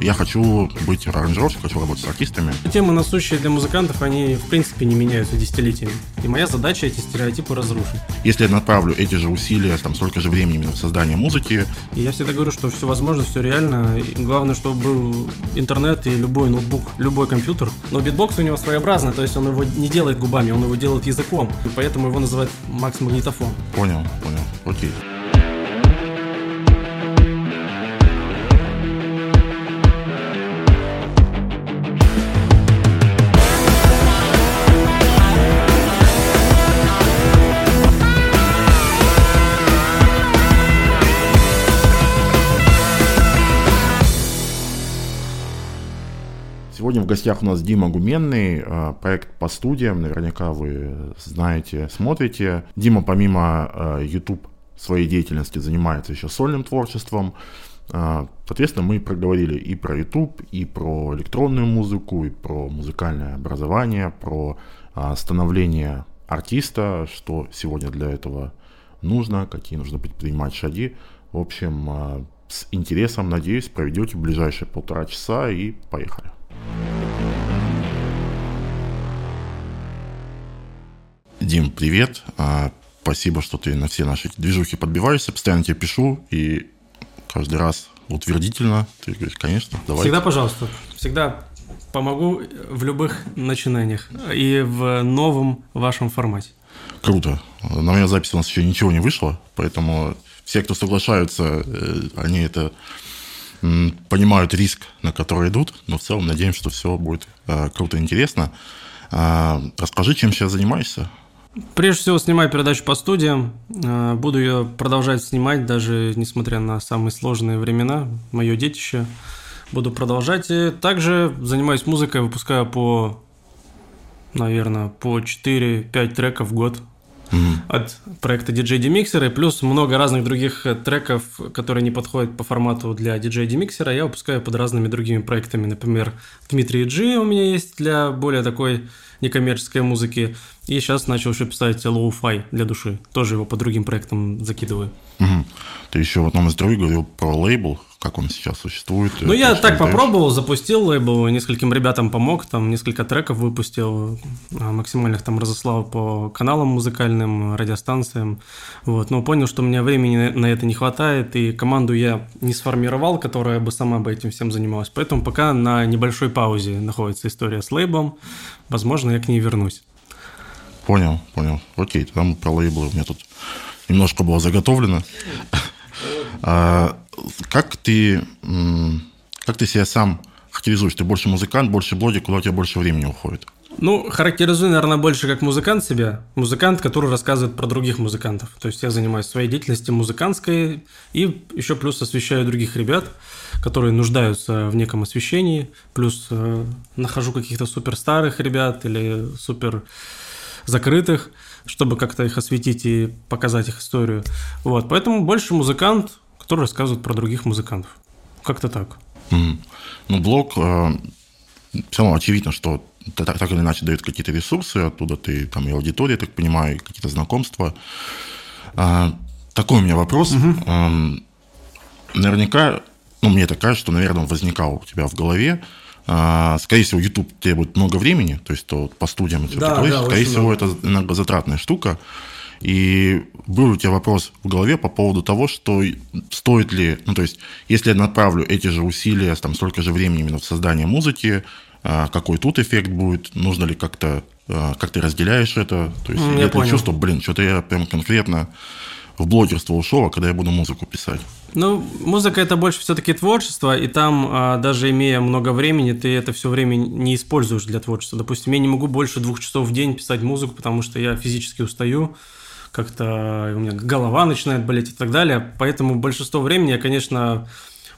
я хочу быть аранжировщиком, хочу работать с артистами. Темы, насущные для музыкантов, они, в принципе, не меняются десятилетиями. И моя задача эти стереотипы разрушить. Если я направлю эти же усилия, там, столько же времени именно в создание музыки. И я всегда говорю, что все возможно, все реально. И главное, чтобы был интернет и любой ноутбук, любой компьютер. Но битбокс у него своеобразный, то есть он его не делает губами, он его делает языком. И поэтому его называют Макс Магнитофон. Понял, понял. Окей. Гостях у нас Дима Гуменный, а, проект по студиям, наверняка вы знаете, смотрите. Дима помимо а, YouTube своей деятельности занимается еще сольным творчеством. А, соответственно, мы проговорили и про YouTube, и про электронную музыку, и про музыкальное образование, про становление артиста, что сегодня для этого нужно, какие нужно предпринимать шаги. В общем, с интересом, надеюсь, проведете ближайшие полтора часа и поехали. Дим, привет. А, спасибо, что ты на все наши движухи подбиваешься. Постоянно тебе пишу и каждый раз утвердительно. Ты говоришь, конечно, давай. Всегда, пожалуйста. Всегда помогу в любых начинаниях и в новом вашем формате. Круто. На моей записи у нас еще ничего не вышло, поэтому все, кто соглашаются, э, они это понимают риск, на который идут, но в целом надеемся, что все будет э, круто и интересно. А, расскажи, чем сейчас занимаешься? Прежде всего, снимаю передачу по студиям. Э, буду ее продолжать снимать, даже несмотря на самые сложные времена. Мое детище. Буду продолжать. И также занимаюсь музыкой, выпускаю по, наверное, по 4-5 треков в год mm-hmm. от проекта DJ Demixer, и плюс много разных других э, треков, которые не подходят по формату для DJ Demixer, я выпускаю под разными другими проектами. Например, Дмитрий G у меня есть для более такой некоммерческой музыки. И сейчас начал еще писать lo-fi для души. Тоже его по другим проектам закидываю. Угу. Ты еще в одном из интервью говорил про лейбл как он сейчас существует. Ну, я так попробовал, запустил лейбл, нескольким ребятам помог, там несколько треков выпустил, а, максимально их там разослал по каналам музыкальным, радиостанциям, вот, но понял, что у меня времени на это не хватает, и команду я не сформировал, которая бы сама бы этим всем занималась, поэтому пока на небольшой паузе находится история с лейблом, возможно, я к ней вернусь. Понял, понял. Окей, там про лейблы у меня тут немножко было заготовлено. А, как ты, как ты себя сам характеризуешь? Ты больше музыкант, больше блогер, куда у тебя больше времени уходит? Ну, характеризую, наверное, больше как музыкант себя. Музыкант, который рассказывает про других музыкантов. То есть я занимаюсь своей деятельностью музыкантской и еще плюс освещаю других ребят, которые нуждаются в неком освещении. Плюс э, нахожу каких-то супер старых ребят или супер закрытых, чтобы как-то их осветить и показать их историю. Вот, поэтому больше музыкант, который рассказывает про других музыкантов. Как-то так. Mm. Ну, блог, э, все равно очевидно, что так, так или иначе дает какие-то ресурсы, оттуда ты там и аудитория, так понимаю, какие-то знакомства. А, такой у меня вопрос. Угу. А, наверняка, ну, мне так кажется, что, наверное, возникал у тебя в голове. А, скорее всего, YouTube требует много времени, то есть то по студиям, да, да, скорее всего, много. это энергозатратная штука. И был у тебя вопрос в голове по поводу того, что стоит ли, ну то есть, если я направлю эти же усилия, там столько же времени именно в создание музыки, а, какой тут эффект будет, нужно ли как-то, а, как ты разделяешь это, то есть, я понял. чувство, блин, что-то я прям конкретно в блогерство ушел, а когда я буду музыку писать? Ну, музыка это больше все-таки творчество, и там, а, даже имея много времени, ты это все время не используешь для творчества. Допустим, я не могу больше двух часов в день писать музыку, потому что я физически устаю, как-то у меня голова начинает болеть и так далее. Поэтому большинство времени я, конечно,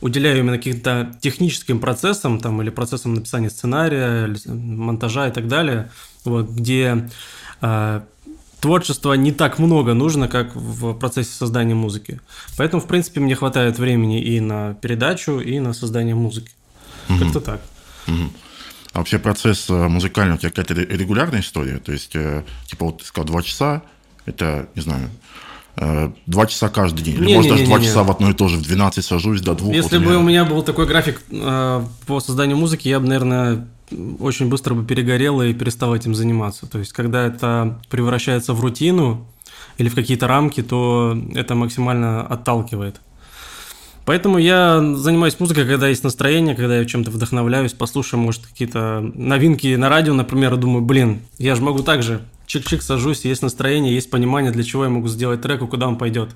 уделяю именно каким-то техническим процессам там, или процессам написания сценария, монтажа и так далее, вот, где э, творчества не так много нужно, как в процессе создания музыки. Поэтому, в принципе, мне хватает времени и на передачу, и на создание музыки. Угу. Как-то так. Угу. А вообще процесс э, музыкальный у тебя какая-то регулярная история? То есть, э, типа, вот ты сказал два часа, это, не знаю, э, два часа каждый день. Или, Не, может, не, даже два часа в одно и то же, в 12 сажусь до двух. Если вот бы меня- у меня был такой график э, по созданию музыки, я бы, наверное, очень быстро бы перегорел и перестал этим заниматься. То есть, когда это превращается в рутину или в какие-то рамки, то это максимально отталкивает. Поэтому я занимаюсь музыкой, когда есть настроение, когда я чем-то вдохновляюсь, послушаю, может, какие-то новинки на радио, например, и думаю, блин, я же могу так же чик-чик сажусь, есть настроение, есть понимание, для чего я могу сделать трек и куда он пойдет.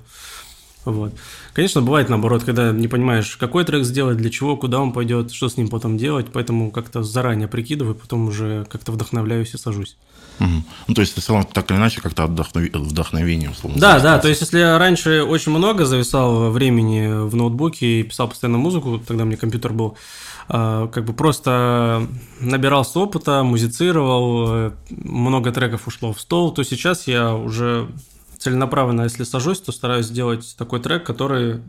Вот. Конечно, бывает наоборот, когда не понимаешь, какой трек сделать, для чего, куда он пойдет, что с ним потом делать, поэтому как-то заранее прикидываю, потом уже как-то вдохновляюсь и сажусь. Мгм. Ну, то есть, ты целом, так или иначе, как-то отдохнови- вдохновение, условно. Да, да, то есть если я раньше очень много зависал времени в ноутбуке и писал постоянно музыку, тогда мне компьютер был, а, как бы просто набирался опыта, музицировал, э, много треков ушло в стол, то сейчас я уже целенаправленно, если сажусь, то стараюсь сделать такой трек, который,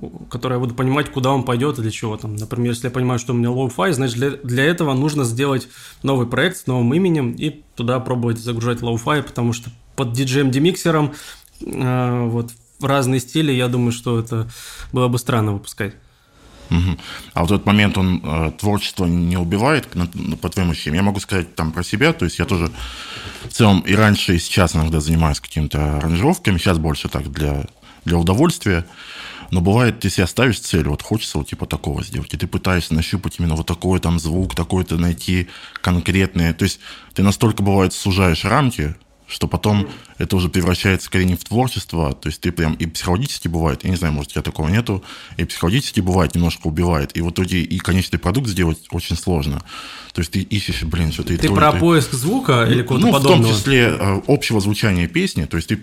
у- который я буду понимать, куда он пойдет и для чего там. Например, если я понимаю, что у меня lo-fi, значит для, для этого нужно сделать новый проект с новым именем и туда пробовать загружать lo-fi, потому что под диджеем DIMIXER ом а, вот в разные стили, я думаю, что это было бы странно выпускать. Мгм. А вот этот момент, он э, творчество не убивает, по твоим ощущениям? Я могу сказать там про себя, то есть я тоже в целом и раньше, и сейчас иногда занимаюсь какими-то аранжировками, сейчас больше так для, для удовольствия, но бывает, ты себе ставишь цель, вот хочется вот типа такого сделать, и ты пытаешься нащупать именно вот такой там звук, такой-то найти конкретный, то есть ты настолько, бывает, сужаешь рамки, что потом это уже превращается скорее не в творчество, то есть ты прям и психологически бывает, я не знаю, может, у тебя такого нету, и психологически бывает, немножко убивает, и в итоге и конечный продукт сделать очень сложно. То есть ты ищешь, блин, что-то и Ты и про то. поиск звука или какого-то Ну, в подобного? том числе э, общего звучания песни. То есть ты,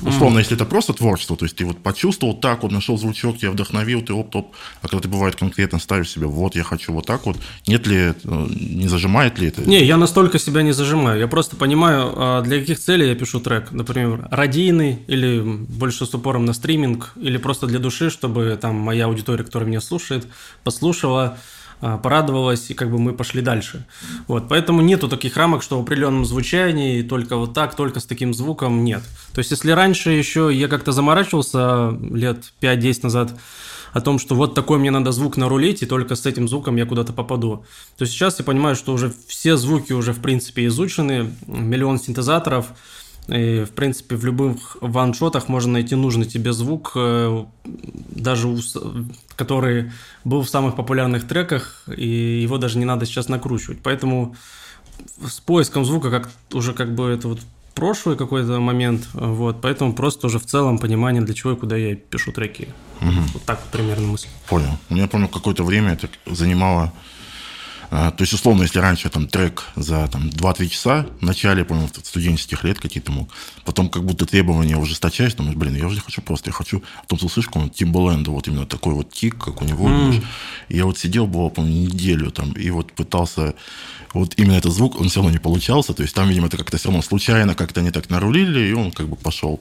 условно, если это просто творчество, то есть ты вот почувствовал так, вот нашел звучок, тебя вдохновил, ты оп-топ. А когда ты, бывает, конкретно ставишь себе, вот я хочу вот так вот, нет ли, э, не зажимает ли это? Не, я настолько себя не зажимаю. Я просто понимаю, а, для каких целей я пишу трек. Например, радийный или больше с упором на стриминг, или просто для души, чтобы там моя аудитория, которая меня слушает, послушала, а, порадовалась, и как бы мы пошли дальше. Вот, поэтому нету таких рамок, что в определенном звучании только вот так, только с таким звуком нет. То есть, если раньше еще я как-то заморачивался лет 5-10 назад, о том, что вот такой мне надо звук нарулить, и только с этим звуком я куда-то попаду. То сейчас я понимаю, что уже все звуки уже в принципе изучены, миллион синтезаторов, и, в принципе, в любых ваншотах можно найти нужный тебе звук, э, даже у который был в самых популярных треках, и его даже не надо сейчас накручивать. Поэтому с поиском звука как уже как бы это вот прошлый какой-то момент, вот, поэтому просто уже в целом понимание, для чего и куда я пишу треки. Вот так вот примерно мысль. Понял. У меня, помню, какое-то время это занимало... а, То есть, условно, если раньше там трек за там, 2-3 часа, в начале, я помню, студенческих лет какие-то мог, потом как будто требования ужесточаешь, думаешь, блин, я уже не хочу просто, я хочу... А Потом слышишь какого-нибудь Тимбаленда, вот именно такой вот тик, как у него. думаешь. И я вот сидел, было, помню, неделю там, и вот пытался... Вот именно этот звук, он все равно не получался, то есть там, видимо, это как-то все равно случайно как-то они так нарулили, и он как бы пошел.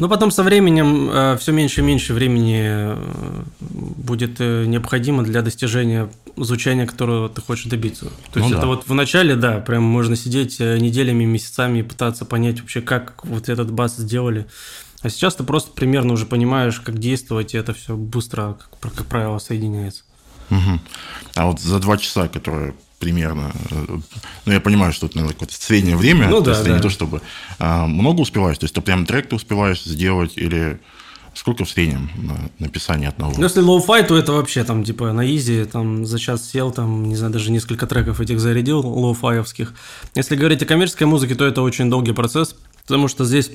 Но потом со временем все меньше и меньше времени э, будет э, необходимо для достижения звучания, которого ты хочешь добиться. То Ну есть да. это вот в начале, да, прям можно сидеть э, неделями, месяцами и пытаться понять вообще, как вот этот бас сделали. А сейчас ты просто примерно уже понимаешь, как действовать, и это все быстро, как, как правило, соединяется. Мгм. А вот за два часа, которые примерно, э, ну я понимаю, что это наверное, какое-то среднее время, Ну то да, есть это да. не то чтобы а, много успеваешь, то есть ты прям трек ты успеваешь сделать или сколько в среднем на написание одного? Ну, если lo-fi, то это вообще там, типа, на easy, там, за час сел, там, не знаю, даже несколько треков этих зарядил, лоу-фаевских. Если говорить о коммерческой музыке, то это очень долгий процесс, потому что здесь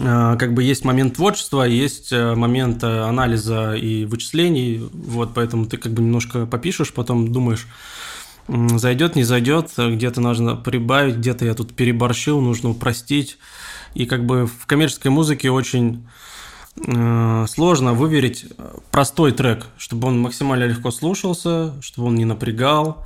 э, как бы есть момент творчества, есть э, момент э, анализа и вычислений, вот, поэтому ты как бы немножко попишешь, потом думаешь, зайдет, не зайдет, э, где-то нужно прибавить, где-то я тут переборщил, нужно упростить. И как бы в коммерческой музыке очень э, сложно выверить простой трек, чтобы он максимально легко слушался, чтобы он не напрягал,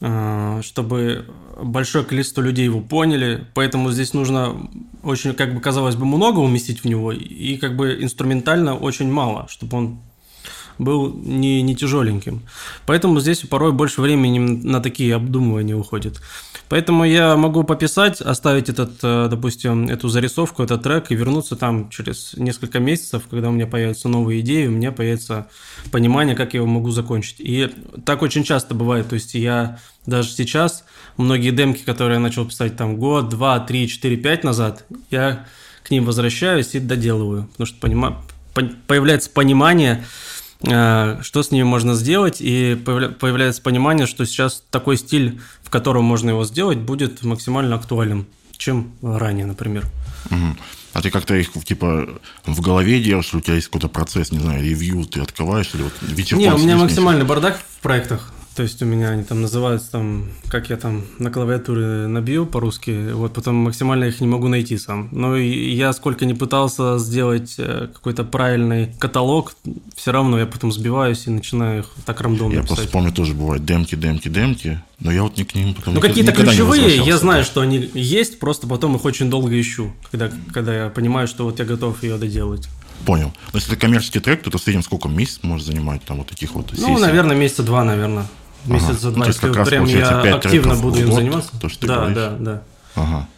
э, чтобы большое количество людей его поняли. Поэтому здесь нужно очень, как бы казалось бы, много уместить в него и как бы инструментально очень мало, чтобы он был не, не тяжеленьким. Поэтому здесь порой больше времени на такие обдумывания уходит. Поэтому я могу пописать, оставить этот, э, допустим, эту зарисовку, этот трек и вернуться там через несколько месяцев, когда у меня появятся новые идеи, у меня появится понимание, как я его могу закончить. И так очень часто бывает. То есть я даже сейчас, многие демки, которые я начал писать там год, два, три, четыре, пять назад, я к ним возвращаюсь и доделываю. Потому что понима... появляется понимание, что с ними можно сделать, и появляется понимание, что сейчас такой стиль котором можно его сделать, будет максимально актуален, чем ранее, например. Угу. А ты как-то их типа в голове делаешь, у тебя есть какой-то процесс, не знаю, ревью, ты открываешь или вот вечерком Не, у меня максимальный бардак в проектах. То есть у меня они там называются там, как я там на клавиатуре набью по-русски, вот потом максимально их не могу найти сам. Но я сколько не пытался сделать э, какой-то правильный каталог, все равно я потом сбиваюсь и начинаю их так рандомно Я писать. просто помню, тоже бывает демки, демки, демки, но я вот не к ним потом Ну какие-то ключевые, я знаю, что они есть, просто потом их очень долго ищу, когда, когда я понимаю, что вот я готов ее доделать. Понял. Но если это коммерческий трек, то это в среднем сколько месяц может занимать там вот таких вот Ну, наверное, месяца два, наверное месяца ага. два, если прям я активно буду им заниматься. То, что ты да, говоришь. да, да. Ага.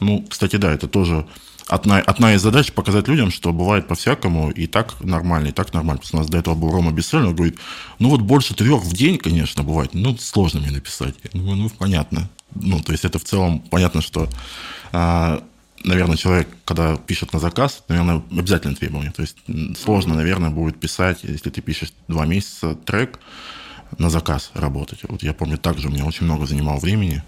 Ну, кстати, да, это тоже одна, одна из задач показать людям, что бывает по-всякому, и так нормально, и так нормально. Потому что у нас до этого был Рома Бессельный, он говорит, ну вот больше трех в день, конечно, бывает, ну сложно мне написать. Я думаю, ну понятно. Ну, то есть это в целом понятно, что, а, наверное, человек, когда пишет на заказ, наверное, обязательно требование. То есть сложно, наверное, будет писать, если ты пишешь два месяца трек, на заказ работать. Вот я помню, также у меня очень много занимало времени.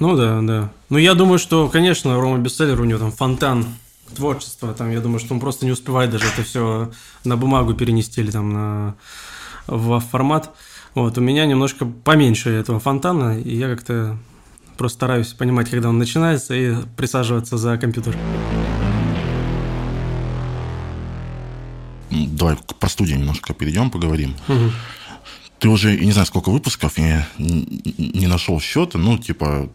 Ну да, да. Ну я думаю, что, конечно, Рома Бестселлер, у него там фонтан творчества, там, я думаю, что он просто не успевает даже это все на бумагу перенести или там на, в формат. Вот, у меня немножко поменьше этого фонтана, и я как-то просто стараюсь понимать, когда он начинается, и присаживаться за компьютер. Давай про студию немножко перейдем, поговорим. Угу ты уже, я не знаю, сколько выпусков, я не нашел счета, ну, типа,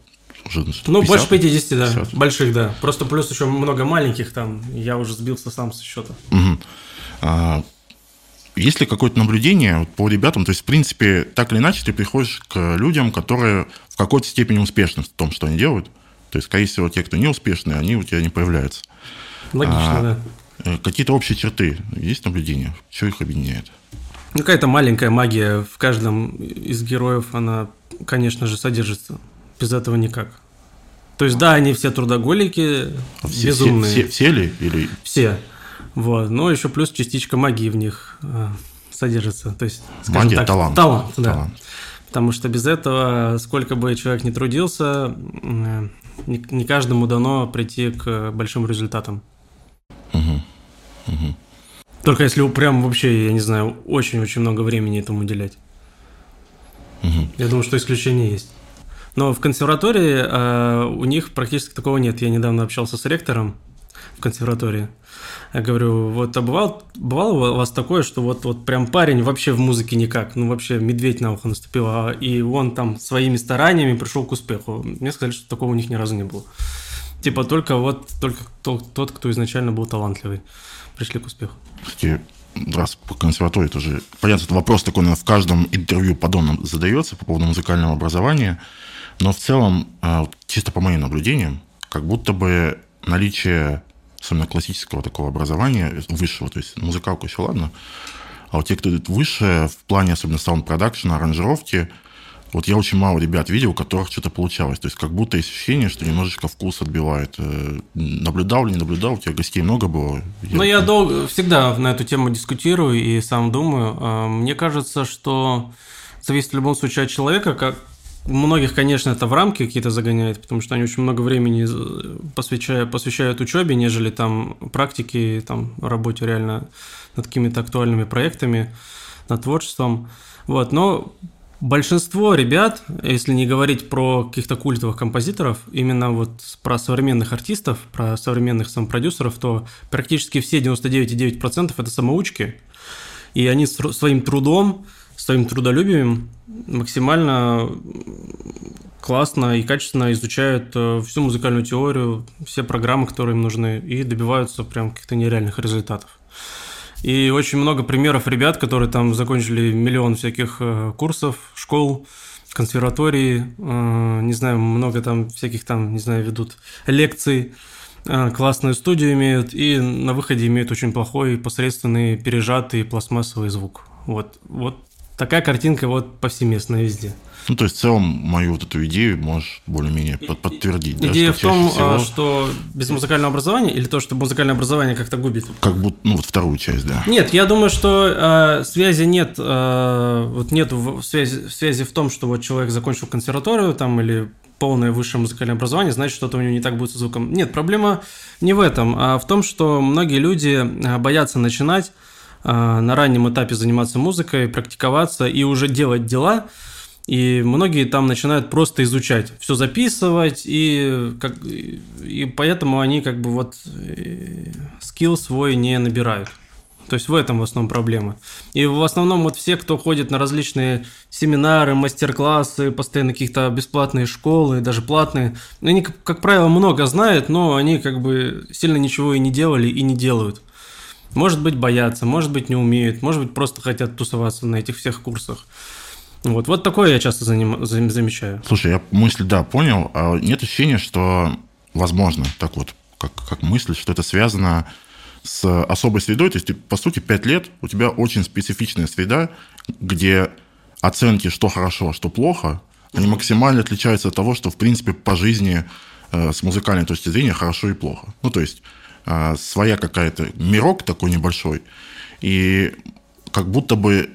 уже 50, Ну, больше 50, да, 50. больших, да. Просто плюс еще много маленьких там, я уже сбился сам со счета. Угу. А, есть ли какое-то наблюдение по ребятам? То есть, в принципе, так или иначе, ты приходишь к людям, которые в какой-то степени успешны в том, что они делают. То есть, скорее всего, те, кто не успешны, они у тебя не появляются. Логично, а, да. Э, какие-то общие черты есть наблюдения? Что их объединяет? Ну, какая-то маленькая магия в каждом из героев, она, конечно же, содержится. Без этого никак. То есть, да, они все трудоголики, а все, безумные. Все, все, все ли? Или... Все. Вот. Но еще плюс частичка магии в них э, содержится. То есть, Магия, так, талант. Талант, да. Талант. Потому что без этого, сколько бы человек ни трудился, э, не, не каждому дано прийти к большим результатам. Угу. Угу. Только если прям вообще, я не знаю, очень-очень много времени этому уделять. Угу. Я думаю, что исключения есть. Но в консерватории э, у них практически такого нет. Я недавно общался с ректором в консерватории. Я говорю, вот а бывало, бывало у вас такое, что вот, вот прям парень вообще в музыке никак, ну вообще медведь на ухо наступил, а, и он там своими стараниями пришел к успеху. Мне сказали, что такого у них ни разу не было. Типа только вот только тот, тот кто изначально был талантливый, пришли к успеху. Кстати, раз по консерватории тоже, понятно, это вопрос такой, наверное, в каждом интервью подобном задается по поводу музыкального образования, но в целом, а, чисто по моим наблюдениям, как будто бы наличие особенно классического такого образования, высшего, то есть музыкалку еще ладно, а вот те, кто идет выше, в плане особенно саунд-продакшена, аранжировки – вот я очень мало ребят видел, у которых что-то получалось. То есть как будто есть ощущение, что немножечко вкус отбивает. Э, наблюдал ли, не наблюдал, у тебя гостей много было? Я... Ну, я долго, всегда на эту тему дискутирую и сам думаю. А, мне кажется, что зависит в любом случае от человека, как Многих, конечно, это в рамки какие-то загоняет, потому что они очень много времени посвящают, посвящают учебе, нежели там практике, там работе реально над какими-то актуальными проектами, над творчеством. Вот. Но Большинство ребят, если не говорить про каких-то культовых композиторов, именно вот про современных артистов, про современных самопродюсеров, то практически все 99,9% это самоучки, и они своим трудом, своим трудолюбием максимально классно и качественно изучают э, всю музыкальную теорию, все программы, которые им нужны, и добиваются прям каких-то нереальных результатов. И очень много примеров ребят, которые там закончили миллион всяких э, курсов, школ, консерватории, э, не знаю, много там всяких там, не знаю, ведут лекций, э, классную студию имеют, и на выходе имеют очень плохой, посредственный, пережатый пластмассовый звук. Вот, вот такая картинка вот повсеместная везде. Ну, то есть, в целом, мою вот эту идею можешь более-менее под подтвердить. Идея да, в том, всего... что без музыкального образования или то, что музыкальное образование как-то губит? Как будто, ну, вот вторую часть, да. Нет, я думаю, что э, связи нет, э, вот нет связи, связи в том, что вот человек закончил консерваторию там или полное высшее музыкальное образование, значит, что-то у него не так будет со звуком. Нет, проблема не в этом, а в том, что многие люди боятся начинать на раннем этапе заниматься музыкой, практиковаться и уже делать дела, и многие там начинают просто изучать, все записывать, и, как, и поэтому они как бы вот э, скилл свой не набирают. То есть в этом в основном проблема. И в основном вот все, кто ходит на различные семинары, мастер-классы, постоянно каких-то бесплатные школы, даже платные, они, как, как правило, много знают, но они как бы сильно ничего и не делали, и не делают. Может быть, боятся, может быть, не умеют, может быть, просто хотят тусоваться на этих всех курсах. Вот, вот такое я часто заним, замечаю. Слушай, я мысль, да, понял. А нет ощущения, что, возможно, так вот, как, как мысль, что это связано с особой средой. То есть, ты, по сути, пять лет у тебя очень специфичная среда, где оценки, что хорошо, что плохо, они максимально отличаются от того, что, в принципе, по жизни э, с музыкальной точки зрения хорошо и плохо. Ну, то есть, э, своя какая-то мирок такой небольшой, и как будто бы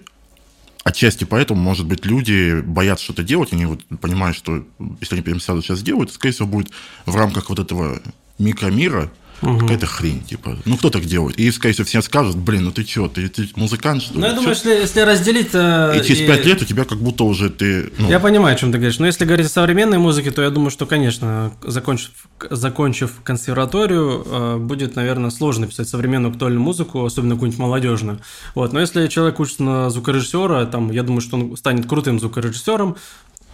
Отчасти поэтому, может быть, люди боятся что-то делать, они вот понимают, что если они прямо сядут сейчас делают, то, скорее всего, будет в рамках вот этого микромира, Угу. Какая-то хрень, типа. Ну, кто так делает? И, скорее всего, все скажут, блин, ну ты что, ты, ты музыкант, что ли? Ну, я думаю, если, если разделить... Э, и через пять лет у тебя как будто уже ты... Ну... Я понимаю, о чем ты говоришь. Но если говорить о современной музыке, то я думаю, что, конечно, закончив, закончив консерваторию, э, будет, наверное, сложно писать современную актуальную музыку, особенно какую-нибудь молодежную. Вот. Но если человек учится на звукорежиссера, там, я думаю, что он станет крутым звукорежиссером,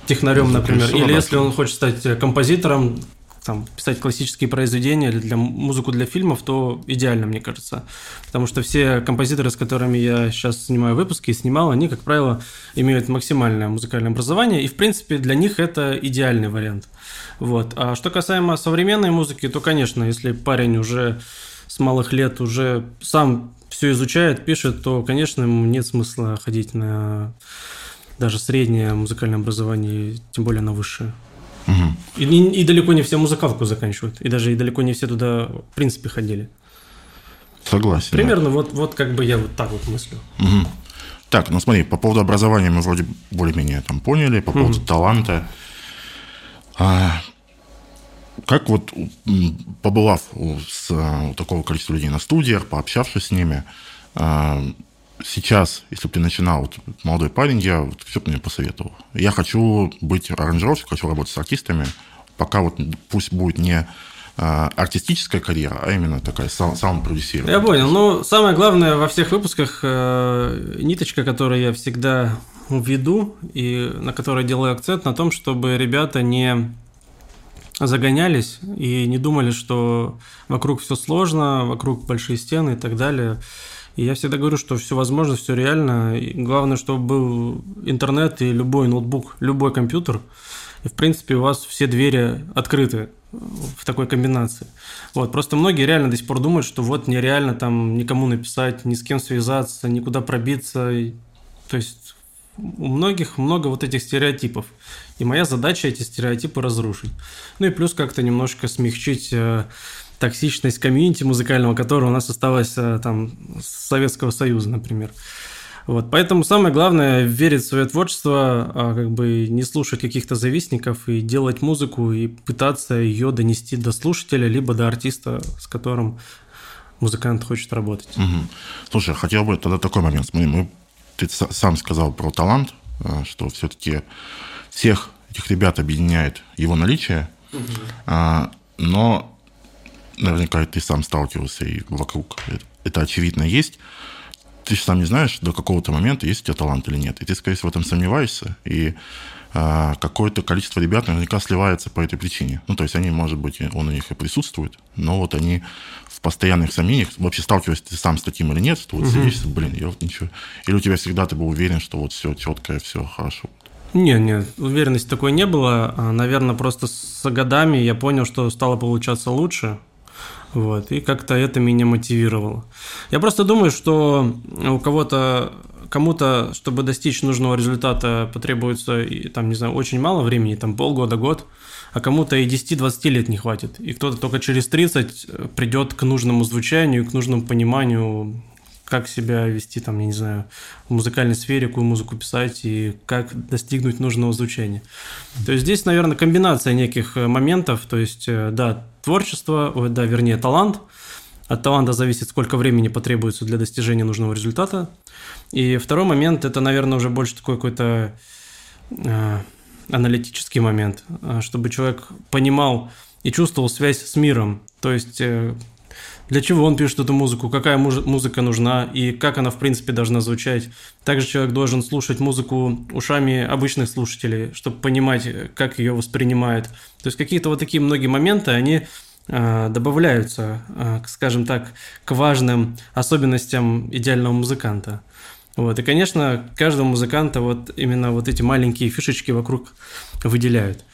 технарем, например, или если он хочет стать композитором, там, писать классические произведения или для музыку для фильмов, то идеально, мне кажется. Потому что все композиторы, с которыми я сейчас снимаю выпуски и снимал, они, как правило, имеют максимальное музыкальное образование, и, в принципе, для них это идеальный вариант. Вот. А что касаемо современной музыки, то, конечно, если парень уже с малых лет уже сам все изучает, пишет, то, конечно, ему нет смысла ходить на даже среднее музыкальное образование, тем более на высшее. Угу. И, и, и далеко не все музыкалку заканчивают. И даже и далеко не все туда, в принципе, ходили. Согласен. Примерно да. вот, вот как бы я вот так вот мыслю. Угу. Так, ну смотри, по поводу образования мы вроде более-менее там поняли, по поводу угу. таланта. А, как вот, побывав с, у такого количества людей на студиях, пообщавшись с ними, а, сейчас, если бы ты начинал, вот, молодой парень, я вот, все бы мне посоветовал. Я хочу быть аранжировщиком, хочу работать с артистами, пока вот пусть будет не а, артистическая карьера, а именно такая саунд-продюсирование. Я понял. Ну, самое главное во всех выпусках э, ниточка, которую я всегда веду и на которой делаю акцент на том, чтобы ребята не загонялись и не думали, что вокруг все сложно, вокруг большие стены и так далее. И я всегда говорю, что все возможно, все реально. И главное, чтобы был интернет и любой ноутбук, любой компьютер. И, в принципе, у вас все двери открыты в такой комбинации. Вот. Просто многие реально до сих пор думают, что вот нереально там никому написать, ни с кем связаться, никуда пробиться. То есть у многих много вот этих стереотипов. И моя задача эти стереотипы разрушить. Ну и плюс как-то немножко смягчить э, токсичность комьюнити музыкального, которое у нас осталось э, там с Советского Союза, например. Вот, поэтому самое главное верить в свое творчество, а как бы не слушать каких-то завистников и делать музыку и пытаться ее донести до слушателя, либо до артиста, с которым музыкант хочет работать. Угу. Слушай, хотел бы тогда такой момент. Мы, мы, ты сам сказал про талант, э, что все-таки всех этих ребят объединяет его наличие, угу. но наверняка ты сам сталкивался, и вокруг это очевидно есть. Ты же сам не знаешь до какого-то момента, есть у тебя талант или нет. И ты, скорее всего, в этом сомневаешься. И а, какое-то количество ребят наверняка сливается по этой причине. Ну, то есть они, может быть, он у них и присутствует, но вот они в постоянных сомнениях, вообще сталкиваешься ты сам с таким или нет, что вот угу. сидишь, блин, я вот ничего. Или у тебя всегда ты был уверен, что вот все четко, все хорошо. Нет, нет, уверенности такой не было. А, Наверное, просто с годами я понял, что стало получаться лучше. Вот, и как-то это меня мотивировало. Я просто думаю, что у кого-то кому-то, чтобы достичь нужного результата, потребуется, там, не знаю, очень мало времени, там полгода, год, а кому-то и 10-20 лет не хватит. И кто-то только через 30 э, придет к нужному звучанию, к нужному пониманию, как себя вести, там, я не знаю, в музыкальной сфере, какую музыку писать и как достигнуть нужного звучания. То есть здесь, наверное, комбинация неких э, моментов, то есть, э, да, творчество, да, вернее, талант. От таланта зависит, сколько времени потребуется для достижения нужного результата. И второй момент – это, наверное, уже больше такой какой-то э, аналитический момент, э, чтобы человек понимал и чувствовал связь с миром. То есть, э, для чего он пишет эту музыку, какая музыка нужна и как она, в принципе, должна звучать. Также человек должен слушать музыку ушами обычных слушателей, чтобы понимать, как ее воспринимают. То есть, какие-то вот такие многие моменты, они э, добавляются, э, скажем так, к важным особенностям идеального музыканта. Вот. И, конечно, каждого музыканта вот именно вот эти маленькие фишечки вокруг выделяют.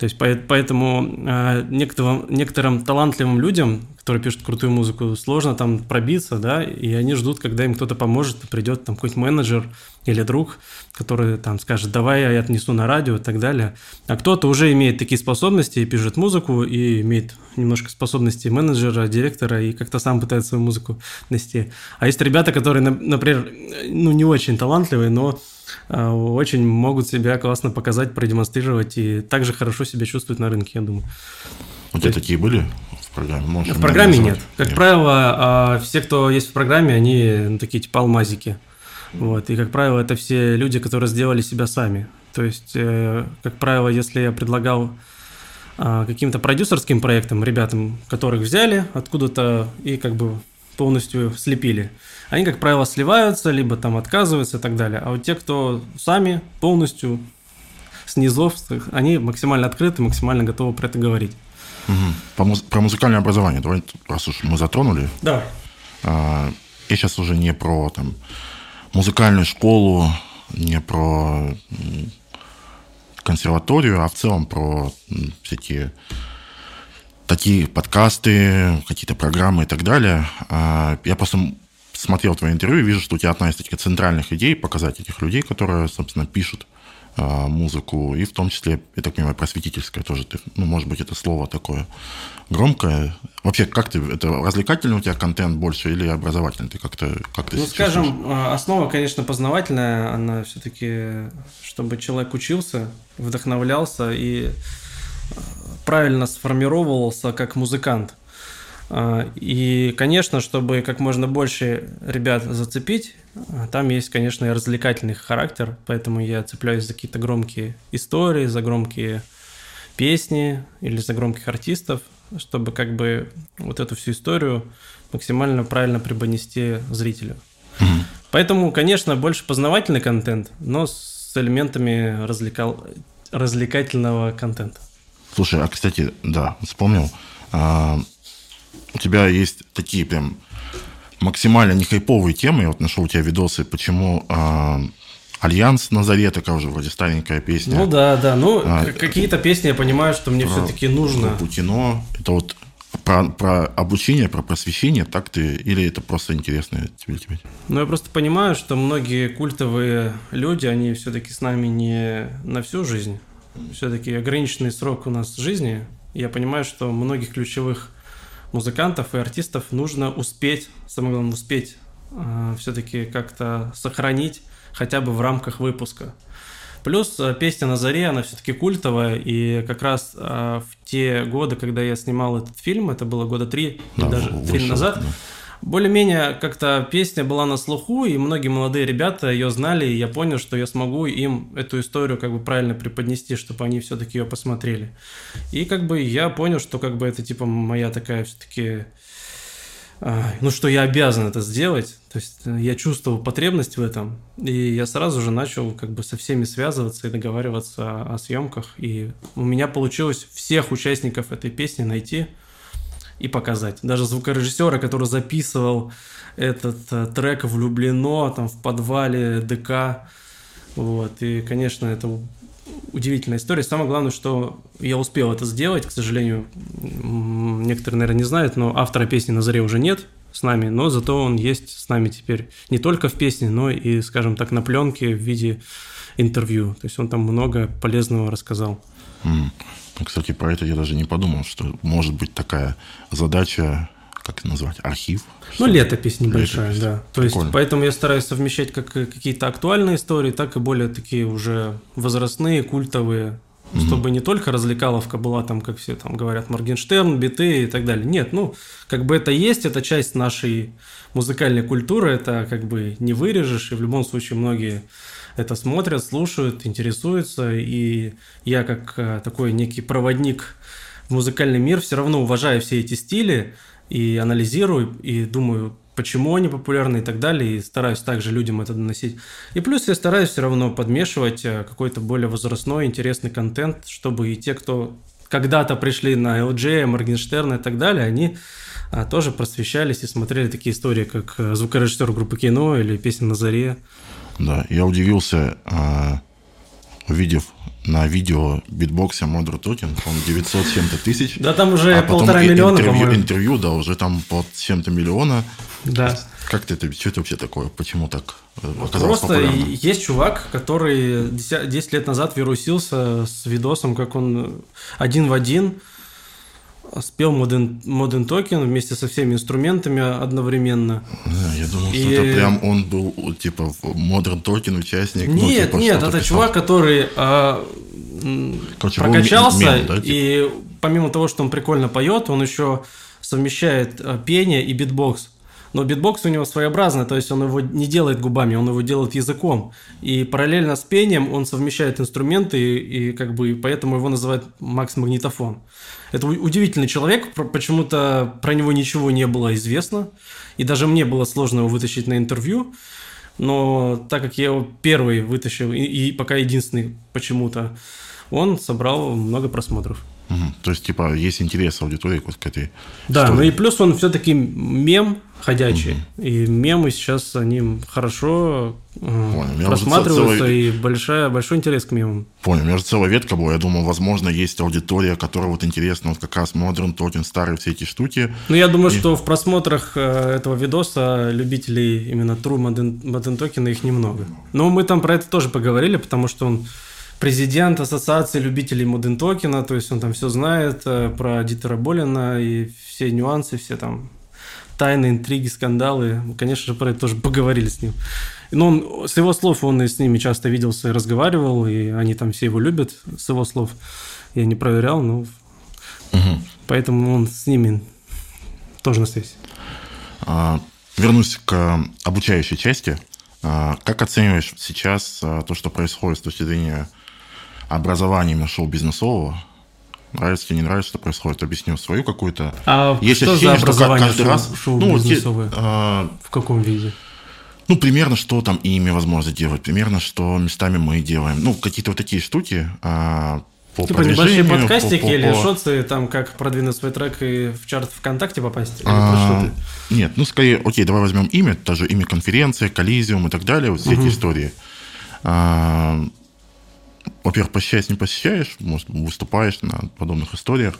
То есть поэтому э, некоторым, некоторым талантливым людям, которые пишут крутую музыку, сложно там пробиться, да, и они ждут, когда им кто-то поможет, придет там какой-нибудь менеджер или друг, который там скажет, давай я отнесу на радио и так далее. А кто-то уже имеет такие способности и пишет музыку, и имеет немножко способности менеджера, директора, и как-то сам пытается свою музыку нести. А есть ребята, которые, например, ну не очень талантливые, но очень могут себя классно показать, продемонстрировать и также хорошо себя чувствуют на рынке, я думаю. У тебя такие были в программе? Можешь в программе нет. Как нет. правило, а, все, кто есть в программе, они ну, такие типа алмазики. Вот. И, как правило, это все люди, которые сделали себя сами. То есть, э, как правило, если я предлагал а, каким-то продюсерским проектам, ребятам, которых взяли откуда-то и как бы полностью слепили. Они, как правило, сливаются, либо там отказываются и так далее. А вот те, кто сами полностью с низов, они максимально открыты, максимально готовы про это говорить. Угу. По муз- про музыкальное образование, давай, раз уж мы затронули. Да. А, я сейчас уже не про там, музыкальную школу, не про консерваторию, а в целом про всякие такие подкасты, какие-то программы и так далее. А, я просто смотрел твое интервью и вижу, что у тебя одна из таких центральных идей показать этих людей, которые, собственно, пишут а, музыку, и в том числе, я так понимаю, просветительская тоже. Ты, ну, может быть, это слово такое громкое. Вообще, как ты, это развлекательный у тебя контент больше или образовательный? Ты как-то, как ты Ну, скажем, чувствуешь? А, основа, конечно, познавательная, она все-таки, чтобы человек учился, вдохновлялся и правильно сформировался как музыкант. А, и, конечно, чтобы как можно больше ребят зацепить, там есть, конечно, и развлекательный характер, поэтому я цепляюсь за какие-то громкие истории, за громкие песни или за громких артистов, чтобы как бы вот эту всю историю максимально правильно преподнести зрителю. Mm-hmm. Поэтому, конечно, больше познавательный контент, но с элементами развлекал... развлекательного контента. Слушай, а кстати, да, вспомнил. А, у тебя есть такие прям максимально не хайповые темы. Я вот нашел у тебя видосы, почему а, Альянс на заре, такая уже вроде старенькая песня. Ну да, да. Ну, а, какие-то песни я понимаю, что мне все-таки нужно. Путино. Это вот про, про обучение, про просвещение, так ты, или это просто интересно тебе, тебе? Ну, я просто понимаю, что многие культовые люди, они все-таки с нами не на всю жизнь все-таки ограниченный срок у нас жизни. Я понимаю, что многих ключевых музыкантов и артистов нужно успеть, самое главное, успеть э, все-таки как-то сохранить хотя бы в рамках выпуска. Плюс э, песня на заре, она все-таки культовая, и как раз э, в те годы, когда я снимал этот фильм, это было года три, да, даже три назад, да более-менее как-то песня была на слуху, и многие молодые ребята ее знали, и я понял, что я смогу им эту историю как бы правильно преподнести, чтобы они все-таки ее посмотрели. И как бы я понял, что как бы это типа моя такая все-таки а, ну, что я обязан это сделать. То есть э, я чувствовал потребность в этом, и я сразу же начал как бы со всеми связываться и договариваться о, съемках. И у меня получилось всех участников этой песни найти и показать. Даже звукорежиссера, который записывал этот э, трек «Влюблено» там в подвале ДК. Вот. И, конечно, это удивительная история. Самое главное, что я успел это сделать, к сожалению, некоторые, наверное, не знают, но автора песни на заре уже нет с нами, но зато он есть с нами теперь не только в песне, но и, скажем так, на пленке в виде интервью. То есть он там много полезного рассказал. Mm. Кстати, про это я даже не подумал, что может быть такая задача как назвать, архив. Ну, летопись небольшая, летопись. да. То Прикольно. есть, поэтому я стараюсь совмещать как какие-то актуальные истории, так и более такие уже возрастные, культовые, угу. чтобы не только развлекаловка была там, как все там говорят, Моргенштерн, биты и так далее. Нет, ну, как бы это есть, это часть нашей музыкальной культуры, это как бы не вырежешь, и в любом случае многие это смотрят, слушают, интересуются, и я как э, такой некий проводник в музыкальный мир все равно уважаю все эти стили, и анализирую, и думаю, почему они популярны и так далее, и стараюсь также людям это доносить. И плюс я стараюсь все равно подмешивать э, какой-то более возрастной, интересный контент, чтобы и те, кто когда-то пришли на LG, Моргенштерна и так далее, они а, тоже просвещались и смотрели такие истории, как э, звукорежиссер группы кино или песня на заре. Да, я удивился, а, увидев на видео битбоксе Modern Talking, он 900 чем-то тысяч. Да, там уже а полтора миллиона, интервью. Интервью, да, уже там под чем-то миллиона. Да. Как ты это, что это вообще такое? Почему так э, оказалось Просто популярным? есть чувак, который 10 лет назад вирусился с видосом, как он один в один спел Modern, Modern Token вместе со всеми инструментами одновременно. Да, я думал, и... что это прям он был, типа, Modern Token участник. Нет, ну, типа, нет, это писал. чувак, который а, Короче, прокачался, мем, да, типа? и помимо того, что он прикольно поет, он еще совмещает а, пение и битбокс. Но битбокс у него своеобразный, то есть он его не делает губами, он его делает языком. И параллельно с пением он совмещает инструменты, и, и как бы поэтому его называют Макс Магнитофон. Это удивительный человек, почему-то про него ничего не было известно, и даже мне было сложно его вытащить на интервью. Но так как я его первый вытащил, и, и пока единственный почему-то, он собрал много просмотров. Угу. То есть, типа, есть интерес аудитории вот к этой Да, истории. ну и плюс он все-таки мем ходячий. Угу. И мемы сейчас, они хорошо э, Понял. просматриваются, целый... и большая, большой интерес к мемам. Понял, у меня же целая ветка была, я думал, возможно, есть аудитория, которая вот интересна, вот как раз Modern Talking, старые все эти штуки. Ну, я думаю, и... что в просмотрах э, этого видоса любителей именно True Modern, Modern Talking их немного. Но мы там про это тоже поговорили, потому что он президент Ассоциации любителей Моден Токена, то есть он там все знает э, про Дитера Болина и все нюансы, все там тайны, интриги, скандалы. Мы, конечно же, про это тоже поговорили с ним. Но он, с его слов он и с ними часто виделся и разговаривал, и они там все его любят, с его слов. Я не проверял, но... Угу. Поэтому он с ними тоже на связи. А, вернусь к обучающей части. А, как оцениваешь сейчас а, то, что происходит с точки зрения образования шоу-бизнесового, нравится тебе, не нравится, что происходит, объясню свою какую-то. А Есть что ощущение, за образование что каждый шоу, раз... шоу-бизнесовое? Ну, вот, а, в каком виде? Ну, примерно, что там ими возможно делать, примерно, что местами мы делаем. Ну, какие-то вот такие штуки, а, по типа небольшие подкастики по, по, или по... шоцы, там как продвинуть свой трек и в чарт ВКонтакте попасть? А, нет, ну скорее, окей, давай возьмем имя, тоже имя конференция, коллизиум и так далее, вот все угу. эти истории. А, во-первых, посещаешь, не посещаешь, может, выступаешь на подобных историях.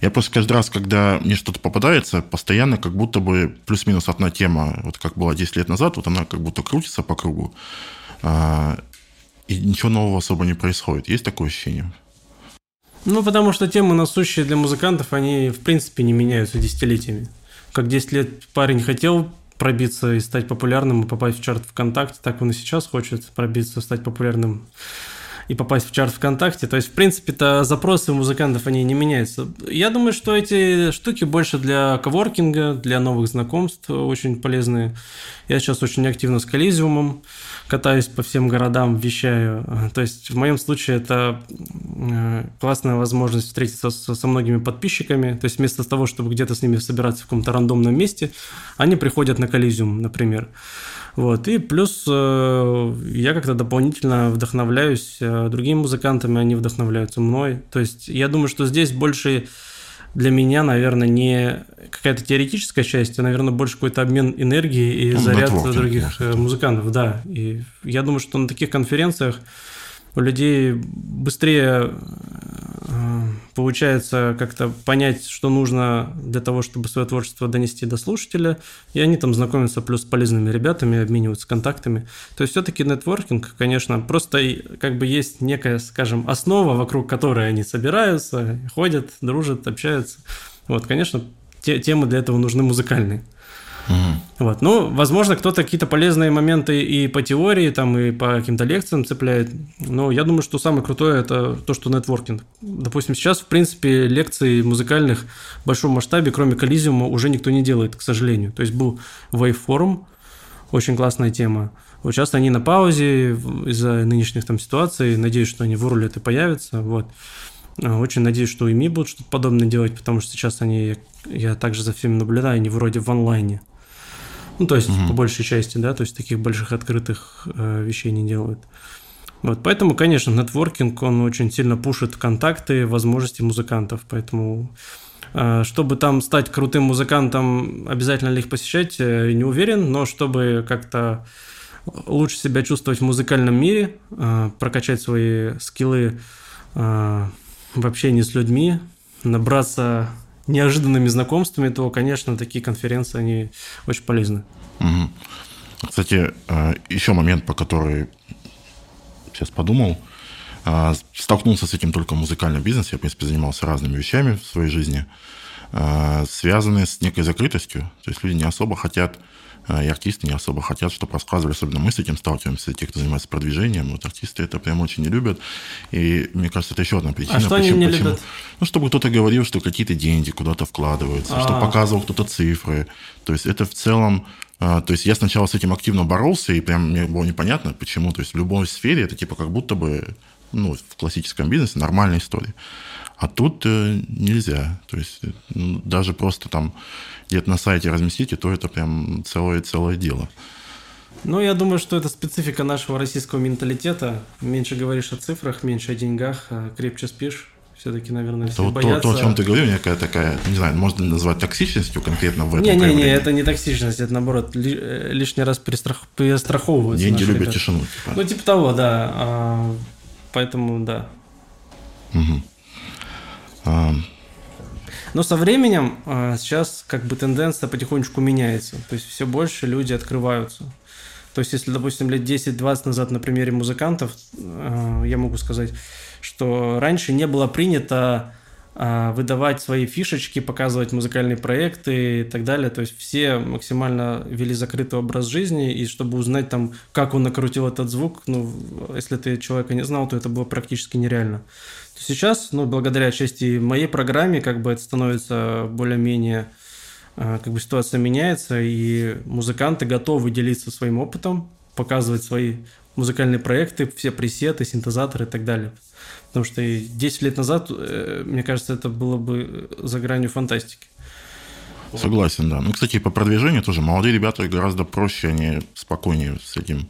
Я просто каждый раз, когда мне что-то попадается, постоянно как будто бы плюс-минус одна тема, вот как была 10 лет назад, вот она как будто крутится по кругу, а, и ничего нового особо не происходит. Есть такое ощущение? Ну, потому что темы насущие для музыкантов, они в принципе не меняются десятилетиями. Как 10 лет парень хотел пробиться и стать популярным и попасть в чарт ВКонтакте, так он и сейчас хочет пробиться, стать популярным и попасть в чарт ВКонтакте. То есть, в принципе-то, запросы музыкантов, они не меняются. Я думаю, что эти штуки больше для коворкинга, для новых знакомств очень полезные. Я сейчас очень активно с Коллизиумом катаюсь по всем городам, вещаю. То есть, в моем случае это э, классная возможность встретиться со, многими подписчиками. То есть, вместо того, чтобы где-то с ними собираться в каком-то рандомном месте, они приходят на Коллизиум, например. Вот. И плюс э, я как-то дополнительно вдохновляюсь э, другими музыкантами, они вдохновляются мной. То есть я думаю, что здесь больше для меня, наверное, не какая-то теоретическая часть, а, наверное, больше какой-то обмен энергией и ну, заряд других может. Э, музыкантов, да. И я думаю, что на таких конференциях у людей быстрее получается как-то понять, что нужно для того, чтобы свое творчество донести до слушателя, и они там знакомятся плюс с полезными ребятами, обмениваются контактами. То есть все-таки нетворкинг, конечно, просто как бы есть некая, скажем, основа, вокруг которой они собираются, ходят, дружат, общаются. Вот, конечно, те, темы для этого нужны музыкальные. Вот. Ну, возможно, кто-то какие-то полезные моменты и по теории, там, и по каким-то лекциям цепляет. Но я думаю, что самое крутое – это то, что нетворкинг. Допустим, сейчас, в принципе, лекций музыкальных в большом масштабе, кроме коллизиума, уже никто не делает, к сожалению. То есть был Waveform, очень классная тема. Вот сейчас они на паузе из-за нынешних там ситуаций. Надеюсь, что они вырулят и появятся. Вот. Очень надеюсь, что и ими будут что-то подобное делать, потому что сейчас они, я также за всеми наблюдаю, они вроде в онлайне. Ну, то есть, угу. по большей части, да, то есть таких больших открытых э, вещей не делают. Вот, поэтому, конечно, нетворкинг, он очень сильно пушит контакты, возможности музыкантов, поэтому э, чтобы там стать крутым музыкантом, обязательно ли их посещать, э, не уверен, но чтобы как-то лучше себя чувствовать в музыкальном мире, э, прокачать свои скиллы в общении с людьми, набраться неожиданными знакомствами, то, конечно, такие конференции, они очень полезны. Угу. Кстати, э, еще момент, по который сейчас подумал, э, столкнулся с этим только в музыкальном бизнесе, я, в принципе, занимался разными вещами в своей жизни, э, связанные с некой закрытостью. То есть люди не особо хотят а, и артисты не особо хотят, чтобы рассказывали, особенно мы с этим сталкиваемся, те, кто занимается продвижением, вот артисты это прям очень не любят, и мне кажется, это еще одна причина. А что почему, они не почему? любят? Ну, чтобы кто-то говорил, что какие-то деньги куда-то вкладываются, А-а-а. чтобы показывал кто-то цифры, то есть это в целом а, то есть я сначала с этим активно боролся, и прям мне было непонятно, почему. То есть в любой сфере это типа как будто бы ну, в классическом бизнесе нормальная история. А тут э, нельзя. То есть ну, даже просто там где-то на сайте разместите, то это прям целое-целое дело. Ну, я думаю, что это специфика нашего российского менталитета. Меньше говоришь о цифрах, меньше о деньгах, а крепче спишь. Все-таки, наверное, все то, боятся. То, то, о чем ты говорил, некая такая, не знаю, можно назвать токсичностью конкретно в этом Не-не-не, это не токсичность, это наоборот, э, лишний раз перестрах... перестраховываются. Деньги любят ребята. тишину. Типа. Ну, типа того, да. А, поэтому, да. Угу. Но со временем а, сейчас как бы тенденция потихонечку меняется. То есть все больше люди открываются. То есть если, допустим, лет 10-20 назад на примере музыкантов, а, я могу сказать, что раньше не было принято выдавать свои фишечки, показывать музыкальные проекты и так далее. То есть все максимально вели закрытый образ жизни, и чтобы узнать там, как он накрутил этот звук, ну, если ты человека не знал, то это было практически нереально. Сейчас, ну, благодаря части моей программе, как бы это становится более-менее, а, как бы ситуация меняется, и музыканты готовы делиться своим опытом, показывать свои музыкальные проекты, все пресеты, синтезаторы и так далее. Потому что 10 лет назад, э, мне кажется, это было бы за гранью фантастики. Согласен, да. Ну, кстати, по продвижению тоже молодые ребята гораздо проще, они спокойнее с этим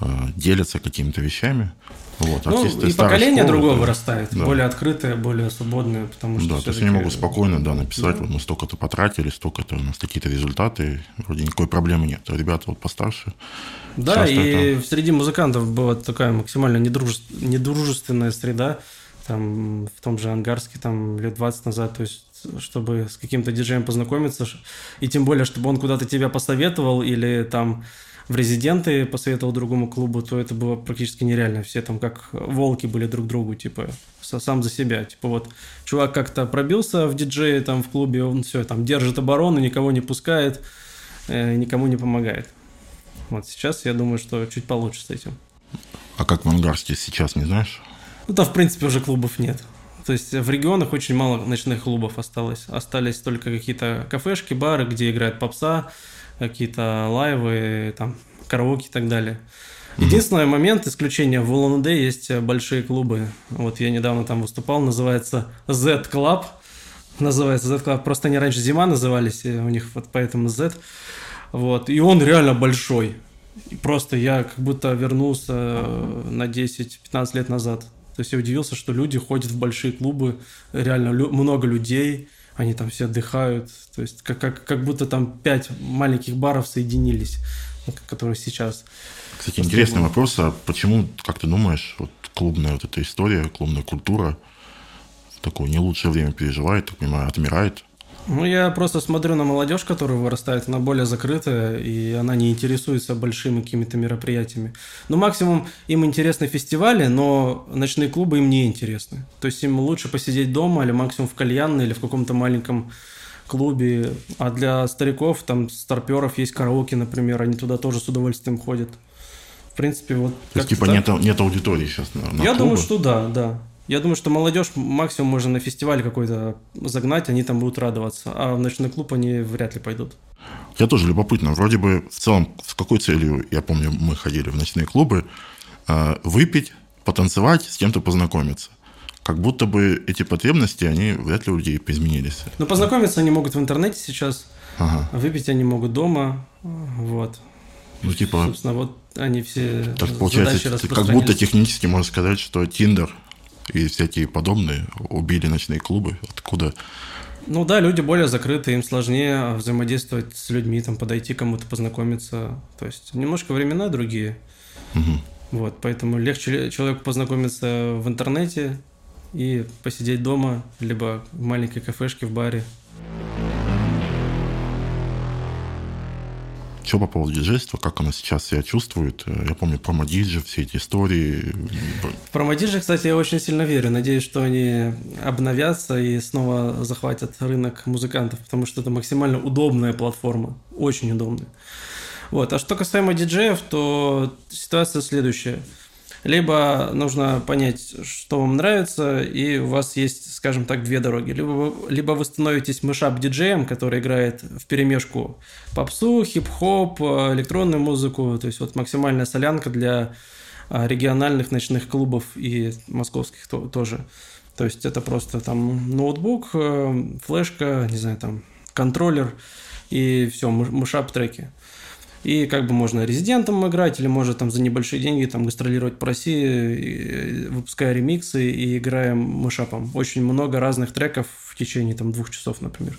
э, делятся какими-то вещами. Вот, ну, и поколение школы, другое вырастает, да. более открытое, более свободное, потому что... Да, то есть они могут спокойно да, написать, да. вот мы столько-то потратили, столько-то у нас какие-то результаты, вроде никакой проблемы нет. А ребята вот постарше... Да, и это... среди музыкантов была такая максимально недружеств... недружественная среда, там в том же Ангарске, там лет 20 назад, то есть чтобы с каким-то диджеем познакомиться, и тем более, чтобы он куда-то тебя посоветовал или там в резиденты посоветовал другому клубу, то это было практически нереально. Все там как волки были друг другу, типа, сам за себя. Типа вот чувак как-то пробился в диджее там в клубе, он все там держит оборону, никого не пускает, э, никому не помогает. Вот сейчас я думаю, что чуть получше с этим. А как в Ангарске сейчас, не знаешь? Ну, там, в принципе, уже клубов нет. То есть в регионах очень мало ночных клубов осталось. Остались только какие-то кафешки, бары, где играет попса, какие-то лайвы, там, караоке и так далее. Единственный момент исключения в улан есть большие клубы. Вот я недавно там выступал, называется Z Club. Называется Z Club. Просто они раньше зима назывались, у них вот поэтому Z. Вот. И он реально большой. И просто я как будто вернулся на 10-15 лет назад. То есть я удивился, что люди ходят в большие клубы, реально лю- много людей, они там все отдыхают. То есть как, как, как будто там пять маленьких баров соединились, которые сейчас. Кстати, интересный вопрос, а почему, как ты думаешь, вот клубная вот эта история, клубная культура такое не лучшее время переживает, так понимаю, отмирает? Ну, я просто смотрю на молодежь, которая вырастает, она более закрытая, и она не интересуется большими какими-то мероприятиями. Ну, максимум им интересны фестивали, но ночные клубы им не интересны. То есть им лучше посидеть дома, или максимум в кальянной, или в каком-то маленьком клубе. А для стариков, там, старперов есть караоке, например, они туда тоже с удовольствием ходят. В принципе, вот... То есть, типа, нет, нет аудитории сейчас на, на Я клубы? думаю, что да, да. Я думаю, что молодежь максимум можно на фестиваль какой-то загнать, они там будут радоваться, а в ночной клуб они вряд ли пойдут. Я тоже любопытно. Вроде бы в целом, с какой целью, я помню, мы ходили в ночные клубы, э, выпить, потанцевать, с кем-то познакомиться. Как будто бы эти потребности, они вряд ли у людей изменились. Но познакомиться они могут в интернете сейчас, Ага. выпить они могут дома, вот. Ну, типа, Собственно, вот они все так получается, как будто технически можно сказать, что Тиндер и всякие подобные убили ночные клубы. Откуда? Ну да, люди более закрыты, им сложнее взаимодействовать с людьми, там подойти кому-то познакомиться. То есть немножко времена другие. Мгм. Вот, поэтому легче человеку познакомиться в интернете и посидеть дома, либо в маленькой кафешке, в баре. Что по поводу диджейства, как оно сейчас себя чувствует? Э, Я помню про Мадиджи, все эти истории. В промодиджи, кстати, я очень сильно верю. Надеюсь, что они обновятся и снова захватят рынок музыкантов, потому что это максимально удобная платформа. Очень удобная. Вот. А что касаемо диджеев, то ситуация следующая. Либо нужно понять, что вам нравится, и у вас есть, скажем так, две дороги. Либо либо вы становитесь мышап-диджеем, который играет в перемешку попсу, хип-хоп, э, электронную музыку, то есть вот максимальная солянка для а, региональных ночных клубов и московских то- тоже. То есть это просто там ноутбук, э, флешка, не знаю, там контроллер и все, мышап треки. И как бы можно резидентом играть, или может там за небольшие деньги там гастролировать по России, и, выпуская ремиксы и играя мышапом. Очень много разных треков в течение там двух часов, например.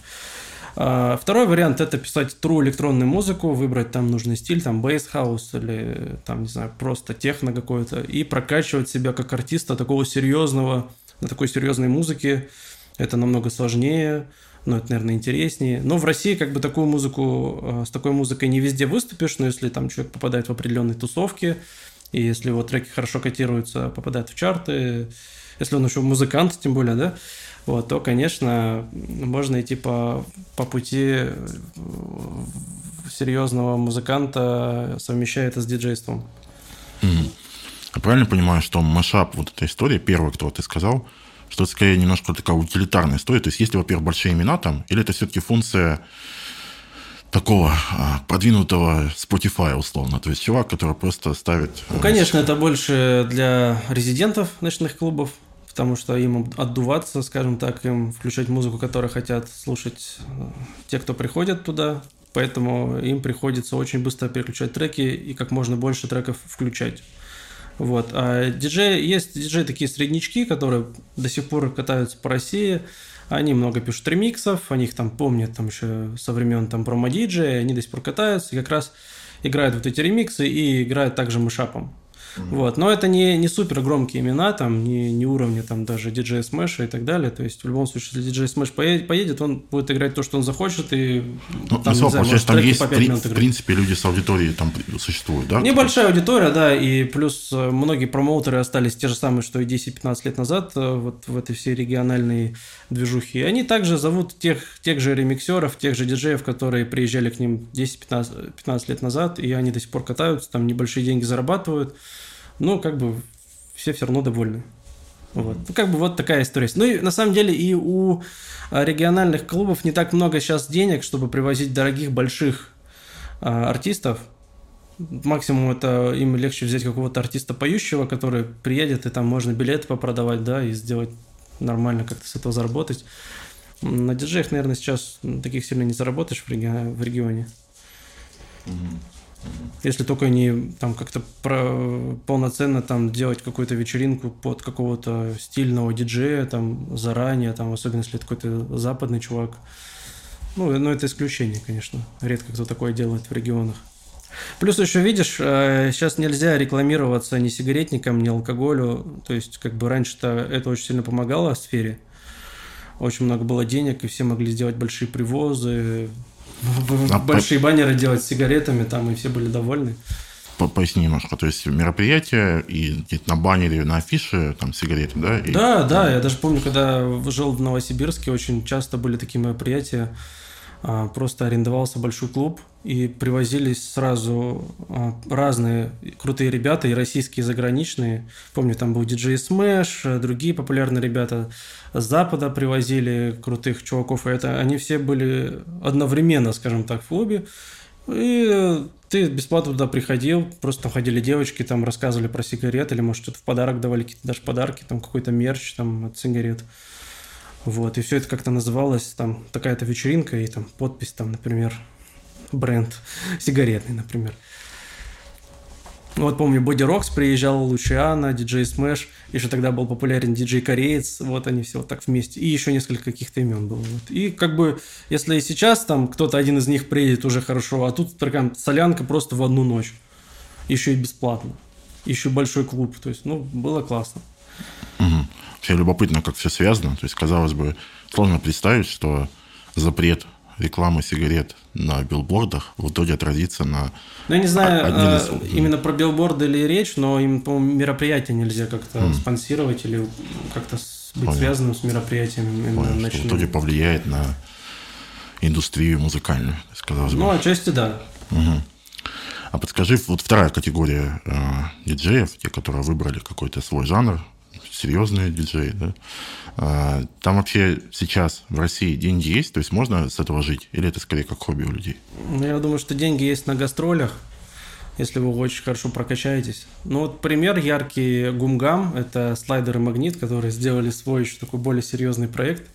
А, Второй вариант это писать true электронную музыку, выбрать там нужный стиль, там бейс хаус или там, не знаю, просто техно какое-то, и прокачивать себя как артиста такого серьезного, на такой серьезной музыке. Это намного сложнее, но это, наверное, интереснее. Но в России как бы такую музыку, э, с такой музыкой не везде выступишь, но если там человек попадает в определенные тусовки, и если его треки хорошо котируются, попадают в чарты, если он еще музыкант, тем более, да, вот, то, конечно, можно идти по, по пути э, серьезного музыканта, совмещая это с диджейством. Мгм. Я правильно понимаю, что машап, вот эта история, первая, кто ты сказал, что это скорее немножко такая утилитарная история. То есть, есть ли, во-первых, большие имена там, или это все-таки функция такого а, продвинутого Spotify, условно. То есть, чувак, который просто ставит... Ну, э, конечно, это больше для резидентов ночных клубов, потому что им отдуваться, скажем так, им включать музыку, которую хотят слушать э, те, кто приходят туда. Поэтому им приходится очень быстро переключать треки и как можно больше треков включать. Вот. А диджеи, есть диджеи такие среднячки, которые до сих пор катаются по России. Они много пишут ремиксов, они их там помнят там еще со времен там PromoDJ, они до сих пор катаются и как раз играют вот эти ремиксы и играют также mashup ом. Вот. Но это не, не супер громкие имена, там, не, не уровня там даже диджея Смэша и так далее. То есть, в любом случае, если диджей Смэш поедет, поедет, он будет играть то, что он захочет, и Ну, там, самом знаю, может, там есть, по в, принципе, люди с аудиторией там существуют, да? Небольшая аудитория, да, и плюс э, многие промоутеры остались те же самые, что и 10-15 лет назад, э, вот в этой всей региональной движухе. И они также зовут тех, тех же ремиксеров, тех же диджеев, которые приезжали к ним 10-15 15 лет назад, и они до сих пор катаются, там небольшие деньги зарабатывают. Но как бы все все равно довольны. Вот. Ну, как бы вот такая история. Ну и на самом деле и у а, региональных клубов не так много сейчас денег, чтобы привозить дорогих больших а, артистов. Максимум это им легче взять какого-то артиста поющего, который приедет, и там можно билеты попродавать, да, и сделать нормально как-то с этого заработать. На диджеях, наверное, сейчас таких сильно не заработаешь в, реги- в регионе. Если только не там как-то про, полноценно там делать какую-то вечеринку под какого-то стильного диджея там заранее, там, особенно если это какой-то западный чувак. Ну, но это исключение, конечно. Редко кто такое делает в регионах. Плюс еще, видишь, э, сейчас нельзя рекламироваться ни сигаретникам, ни алкоголю. То есть, как бы раньше-то это очень сильно помогало в сфере. Очень много было денег, и все могли сделать большие привозы, а большие по... баннеры делать с сигаретами, там и все были довольны. По Поясни немножко, то есть мероприятие и на баннере, на афише там сигареты, да? И... Да, да, я даже помню, когда жил в Новосибирске, очень часто были такие мероприятия, а, просто арендовался большой клуб, и привозились сразу а, разные крутые ребята, и российские, и заграничные. Помню, там был диджей Smash, другие популярные ребята с Запада привозили крутых чуваков, и это они все были одновременно, скажем так, в клубе. И ты бесплатно туда приходил, просто там ходили девочки, там рассказывали про сигареты, или, может, что-то в подарок давали, какие-то даже подарки, там какой-то мерч там от сигарет. Вот, и все это как-то называлось, там, такая-то вечеринка, и там подпись, там, например, бренд сигаретный, например. Вот помню, Bodyrox приезжал, Luciana, диджей Смэш, еще тогда был популярен диджей Кореец, вот они все вот так вместе, и еще несколько каких-то имен было. Вот. И как бы, если сейчас там кто-то один из них приедет уже хорошо, а тут такая солянка просто в одну ночь, еще и бесплатно, еще большой клуб, то есть, ну, было классно. Угу. Все любопытно, как все связано, то есть, казалось бы, сложно представить, что запрет реклама сигарет на билбордах в итоге отразится на Ну, я не знаю, из... А, именно про билборды ли речь, но им, по-моему, мероприятие нельзя как-то mm. спонсировать или как-то быть Понял. связанным с мероприятием. Понял, что в итоге повлияет на индустрию музыкальную, сказалось Ну, отчасти да. Угу. А подскажи, вот вторая категория э, диджеев, те, которые выбрали какой-то свой жанр, серьезные диджеи, да, а, там вообще сейчас в России деньги есть, то есть можно с этого жить, или это скорее как хобби у людей? Ну, я думаю, что деньги есть на гастролях, если вы очень хорошо прокачаетесь. Ну вот пример яркий Гумгам, это слайдер и магнит, которые сделали свой еще такой более серьезный проект,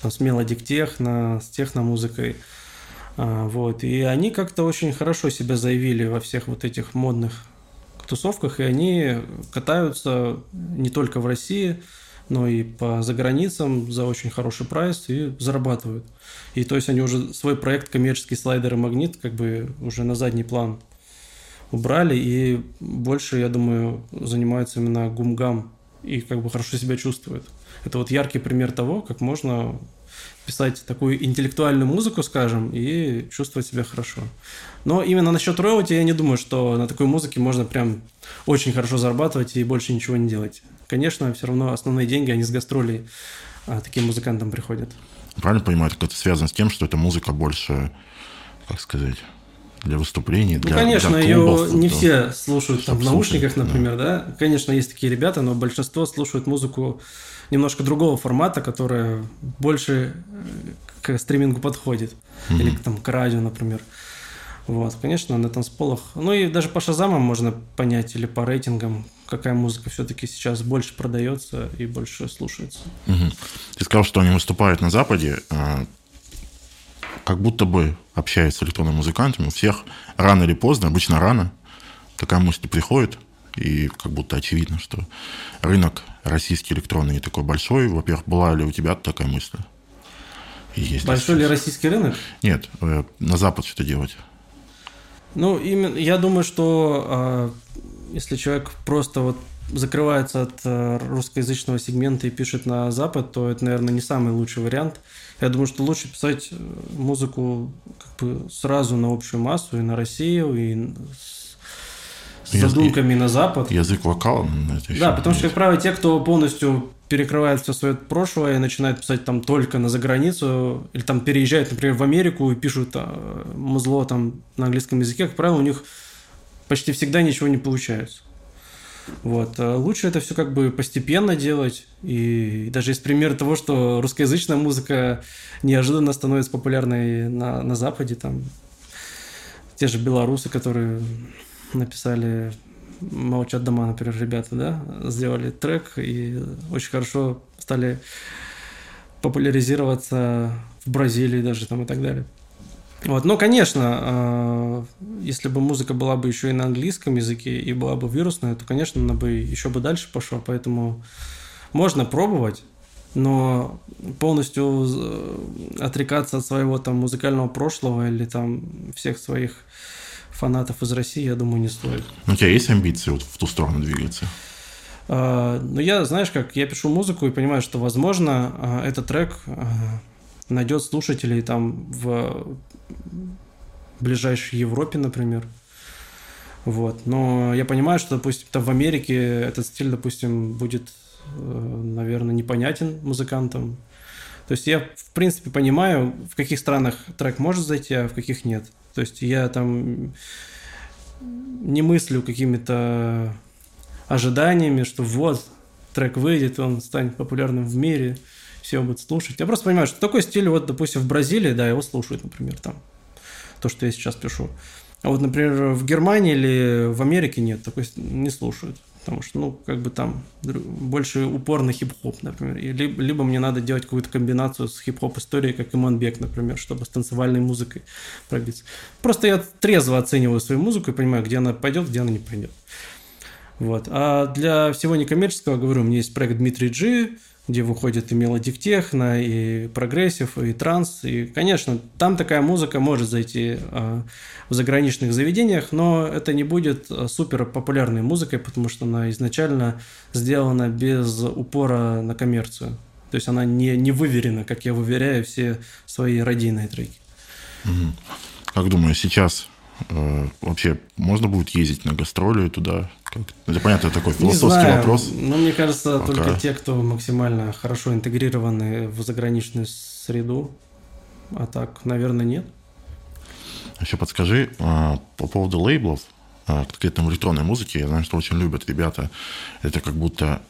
там с melodic techno, с техномузыкой. А, вот. И они как-то очень хорошо себя заявили во всех вот этих модных тусовках, и они катаются не только в России, но и по заграницам за очень хороший прайс и зарабатывают. И то есть они уже свой проект коммерческий слайдер и магнит как бы уже на задний план убрали и больше, я думаю, занимаются именно гумгам и как бы хорошо себя чувствуют. Это вот яркий пример того, как можно писать такую интеллектуальную музыку, скажем, и чувствовать себя хорошо. Но именно насчет роялти я не думаю, что на такой музыке можно прям очень хорошо зарабатывать и больше ничего не делать. Конечно, все равно основные деньги, они с гастролей а, таким музыкантам приходят. Правильно понимаю, это связано с тем, что эта музыка больше, как сказать, для выступлений, ну, для Ну, конечно, для клубов, ее не да. все слушают там, в наушниках, например, да. да. Конечно, есть такие ребята, но большинство слушают музыку немножко другого формата, которая больше э, к стримингу подходит. Mm-hmm. Или там, к радио, например. Вот, конечно, на танцполах. Ну и даже по шазамам можно понять, или по рейтингам, какая музыка все-таки сейчас больше продается и больше слушается. Угу. Ты сказал, что они выступают на Западе, а, как будто бы общаясь с электронными музыкантами, у всех рано или поздно, обычно рано, такая мысль приходит, и как будто очевидно, что рынок российский электронный не такой большой. Во-первых, была ли у тебя такая мысль? есть большой ли российский рынок? Нет, э, на Запад что-то делать. Ну, именно, я думаю, что э, если человек просто вот закрывается от э, русскоязычного сегмента и пишет на Запад, то это, наверное, не самый лучший вариант. Я думаю, что лучше писать музыку как бы сразу на общую массу и на Россию, и с задумками на Запад. Язык вокала. Да, потому что, как правило, те, кто полностью перекрывает все свое прошлое и начинает писать там только на заграницу, или там переезжают, например, в Америку и пишут а, музло там на английском языке, как правило, у них почти всегда ничего не получается. Вот. А лучше это все как бы постепенно делать. И даже есть пример того, что русскоязычная музыка неожиданно становится популярной на, на Западе. Там те же белорусы, которые написали «Молчат дома», например, ребята, да, сделали трек и очень хорошо стали популяризироваться в Бразилии даже там и так далее. Вот, но, конечно, а, если бы музыка была бы еще и на английском языке и была бы вирусная, то, конечно, она бы еще бы дальше пошла. Поэтому можно пробовать, но полностью отрекаться от своего там музыкального прошлого или там всех своих фанатов из России, я думаю, не стоит. У тебя есть амбиции вот в ту сторону двигаться? Uh, ну, я, знаешь, как я пишу музыку и понимаю, что, возможно, uh, этот трек uh, найдет слушателей там в ближайшей Европе, например. Вот. Но я понимаю, что, допустим, там в Америке этот стиль, допустим, будет, э, наверное, непонятен музыкантам. То есть я, в принципе, понимаю, в каких странах трек может зайти, а в каких нет. То есть я там не мыслю какими-то ожиданиями, что вот, трек выйдет, он станет популярным в мире – все будут слушать. Я просто понимаю, что такой стиль, вот, допустим, в Бразилии, да, его слушают, например, там, то, что я сейчас пишу. А вот, например, в Германии или в Америке нет, такой не слушают. Потому что, ну, как бы там больше упор на хип-хоп, например. И либо, либо мне надо делать какую-то комбинацию с хип-хоп историей, как Иманбек, например, чтобы с танцевальной музыкой пробиться. Просто я трезво оцениваю свою музыку и понимаю, где она пойдет, где она не пойдет. Вот. А для всего некоммерческого, говорю, у меня есть проект Дмитрий Джи, где выходит и melodic techno, и progressive, и транс. И, конечно, там такая музыка может зайти э, в заграничных заведениях, но это не будет а, супер популярной музыкой, потому что она изначально сделана без упора на коммерцию. То есть она не, не выверена, как я выверяю все свои радийные треки. Как думаю, сейчас вообще можно будет ездить на гастроли туда? Как? Ну, это понятно, такой философский знаю, вопрос. Но мне кажется, Пока. только те, кто максимально хорошо интегрированы в заграничную среду. А так, наверное, нет. Еще подскажи а, по поводу лейблов, а, конкретно электронной музыки. Я знаю, что очень любят ребята. Это как будто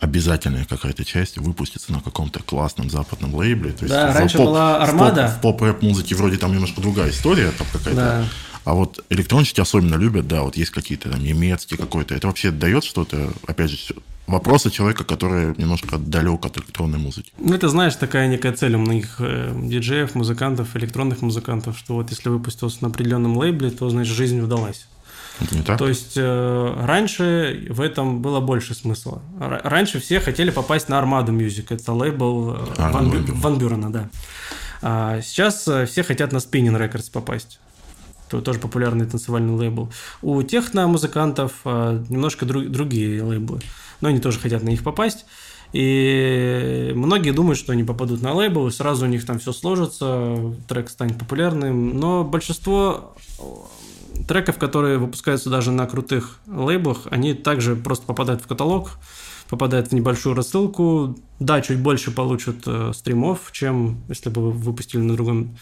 обязательная какая-то часть выпустится на каком-то классном западном лейбле. То есть да, раньше поп, была Армада. В поп-рэп музыке вроде там немножко другая история, там какая-то. Да. А вот электронщики особенно любят, да, вот есть какие-то там немецкие какой-то. Это вообще дает что-то, опять же, вопросы человека, который немножко далек от электронной музыки. Ну, это, знаешь, такая некая цель у многих э, диджеев, музыкантов, электронных музыкантов, что вот если выпустился на определенном лейбле, то, значит, жизнь удалась. Это не так? То есть э, раньше в этом было больше смысла. Раньше все хотели попасть на Армаду Music. Это лейбл э, а, Ван, Бю- Ван Бюрена, да. А сейчас э, все хотят на Spinning Records попасть. Это тоже популярный танцевальный лейбл. У техно-музыкантов э, немножко друг, другие лейблы. Но они тоже хотят на них попасть. И многие думают, что они попадут на лейбл, и сразу у них там все сложится, трек станет популярным. Но большинство треков, которые выпускаются даже на крутых лейблах, они также просто попадают в каталог, попадают в небольшую рассылку. Да, чуть больше получат э, стримов, чем если бы вы выпустили на другом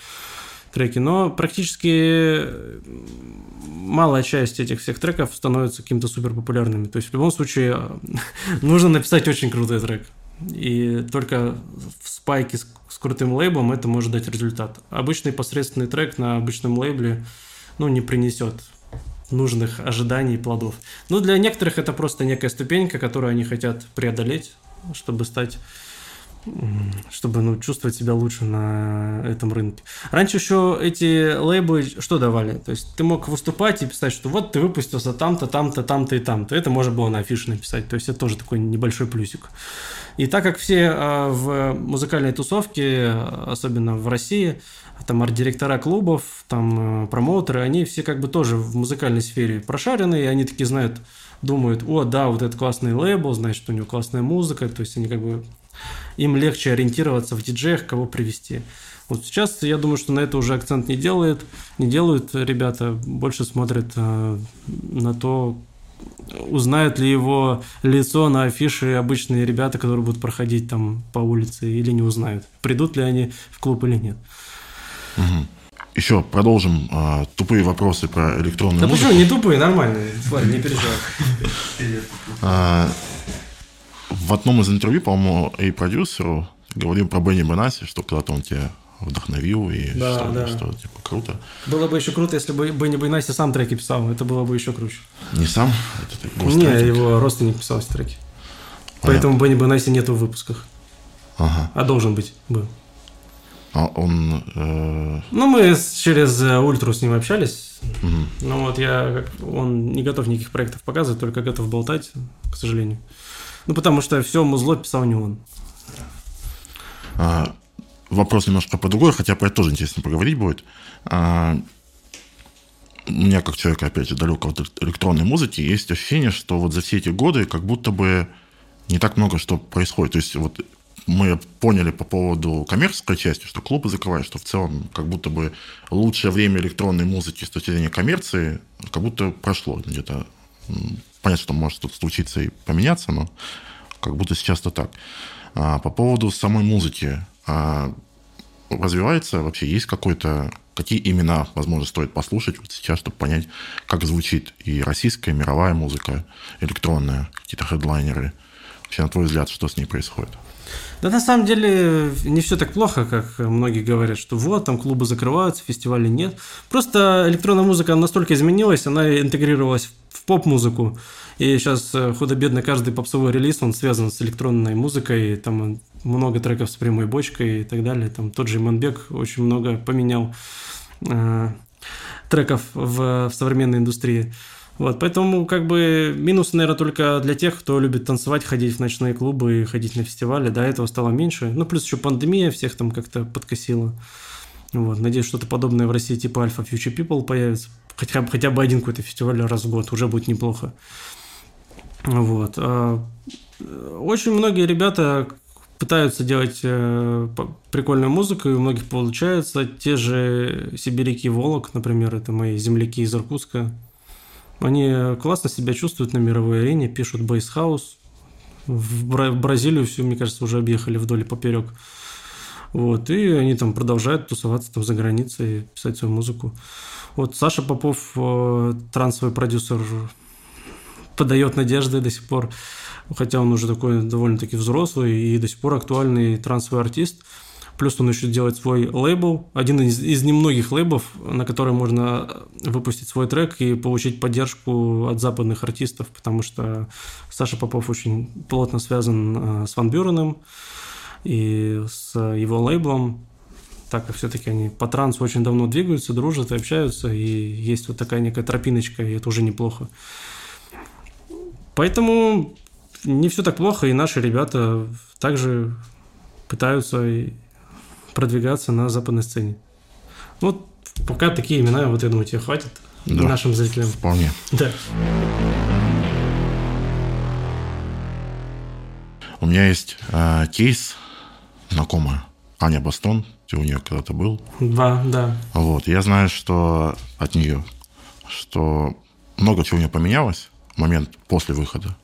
треке, но практически э, малая часть этих всех треков становится каким-то супер популярными. То есть в любом случае э, нужно написать очень крутой трек. И только в спайке с, с крутым лейблом это может дать результат. Обычный посредственный трек на обычном лейбле – ну, не принесет нужных ожиданий и плодов. Но для некоторых это просто некая ступенька, которую они хотят преодолеть, чтобы стать чтобы ну, чувствовать себя лучше на этом рынке. Раньше еще эти лейблы что давали? То есть ты мог выступать и писать, что вот ты выпустился там-то, там-то, там-то и там-то. Это можно было на афише написать. То есть это тоже такой небольшой плюсик. И так как все а, в музыкальной тусовке, особенно в России, там арт-директора клубов, там э, промоутеры, они все как бы тоже в музыкальной сфере прошарены, и они такие знают, думают, о, да, вот этот классный лейбл, значит, у него классная музыка, то есть они как бы, им легче ориентироваться в диджеях, кого привести. Вот сейчас я думаю, что на это уже акцент не делают, не делают ребята, больше смотрят э, на то, узнают ли его лицо на афише обычные ребята, которые будут проходить там по улице, или не узнают, придут ли они в клуб или нет. Угу. еще продолжим а, тупые вопросы про электронную да музыку. почему? Не тупые, нормальные. Тварь, не переживай. А, в одном из интервью, по-моему, и продюсеру говорил про Бенни Бенаси, что когда-то он тебя вдохновил и Да, что, да. что типа круто. Было бы еще круто, если бы Бенни Бейнаси сам треки писал. Это было бы еще круче. Не сам, это Не, его родственник писал эти треки. Поэтому Бенни Бейнаси нету в выпусках. Ага. А должен быть, был. А он... э, Ну, мы через э, Ультру с ним общались. мгм. Ну вот я, он не готов никаких проектов показывать, только готов болтать, к сожалению. Ну, потому что все музло писал не он. А, вопрос немножко по другой, хотя про это тоже интересно поговорить будет. А, у меня, как человека, опять же, далекого от электронной музыки, есть ощущение, что вот за все эти годы как будто бы не так много что происходит. То есть вот мы поняли по поводу коммерческой части, что клубы закрывают, что в целом как будто бы лучшее время электронной музыки с точки зрения коммерции как будто прошло где-то. Понятно, что может тут случиться и поменяться, но как будто сейчас-то так. А, по поводу самой музыки. а, развивается вообще? Есть какой-то... Какие имена, возможно, стоит послушать вот сейчас, чтобы понять, как звучит и российская, и мировая музыка, электронная, какие-то хедлайнеры? Вообще, на твой взгляд, что с ней происходит? Да на самом деле не все так плохо, как многие говорят, что вот, там клубы закрываются, фестивалей нет. Просто электронная музыка настолько изменилась, она интегрировалась в поп-музыку. И сейчас э, худо-бедно каждый попсовый релиз, он связан с электронной музыкой, там много треков с прямой бочкой и так далее. Там тот же Иманбек очень много поменял э, треков в, в современной индустрии. Вот, поэтому, как бы, минус, наверное, только для тех, кто любит танцевать, ходить в ночные клубы и ходить на фестивали. До этого стало меньше. Ну, плюс еще пандемия всех там как-то подкосила. Вот, надеюсь, что-то подобное в России типа Alpha Future People появится. Хотя, хотя бы один какой-то фестиваль раз в год, уже будет неплохо. Вот. а, Очень многие ребята пытаются делать э, прикольную музыку, и у многих получается. Те же Сибиряки Волок, например, это мои земляки из Иркутска. Они классно себя чувствуют на мировой арене, пишут бейсхаус. В Бра- в Бразилию всю, мне кажется, уже объехали вдоль и поперек. Вот, и они там продолжают тусоваться там за границей, писать свою музыку. Вот Саша Попов, э, трансовый продюсер, подает надежды до сих пор, хотя он уже такой довольно-таки взрослый и до сих пор актуальный трансовый артист. Плюс он еще делает свой лейбл, один из, из немногих лейбов, на который можно выпустить свой трек и получить поддержку от западных артистов, потому что Саша Попов очень плотно связан э, с Ван Бюреном и с его лейблом, так как все-таки они по трансу очень давно двигаются, дружат и общаются, и есть вот такая некая тропиночка, и это уже неплохо. Поэтому не все так плохо, и наши ребята также пытаются продвигаться на западной сцене. Вот пока такие имена, вот я думаю, тебе хватит Да. нашим зрителям. Вполне. Да. У меня есть э, кейс знакомая, Аня Бастон, ты у нее когда-то был. Два, да. Вот, я знаю, что от нее, что много чего у нее поменялось в момент после выхода.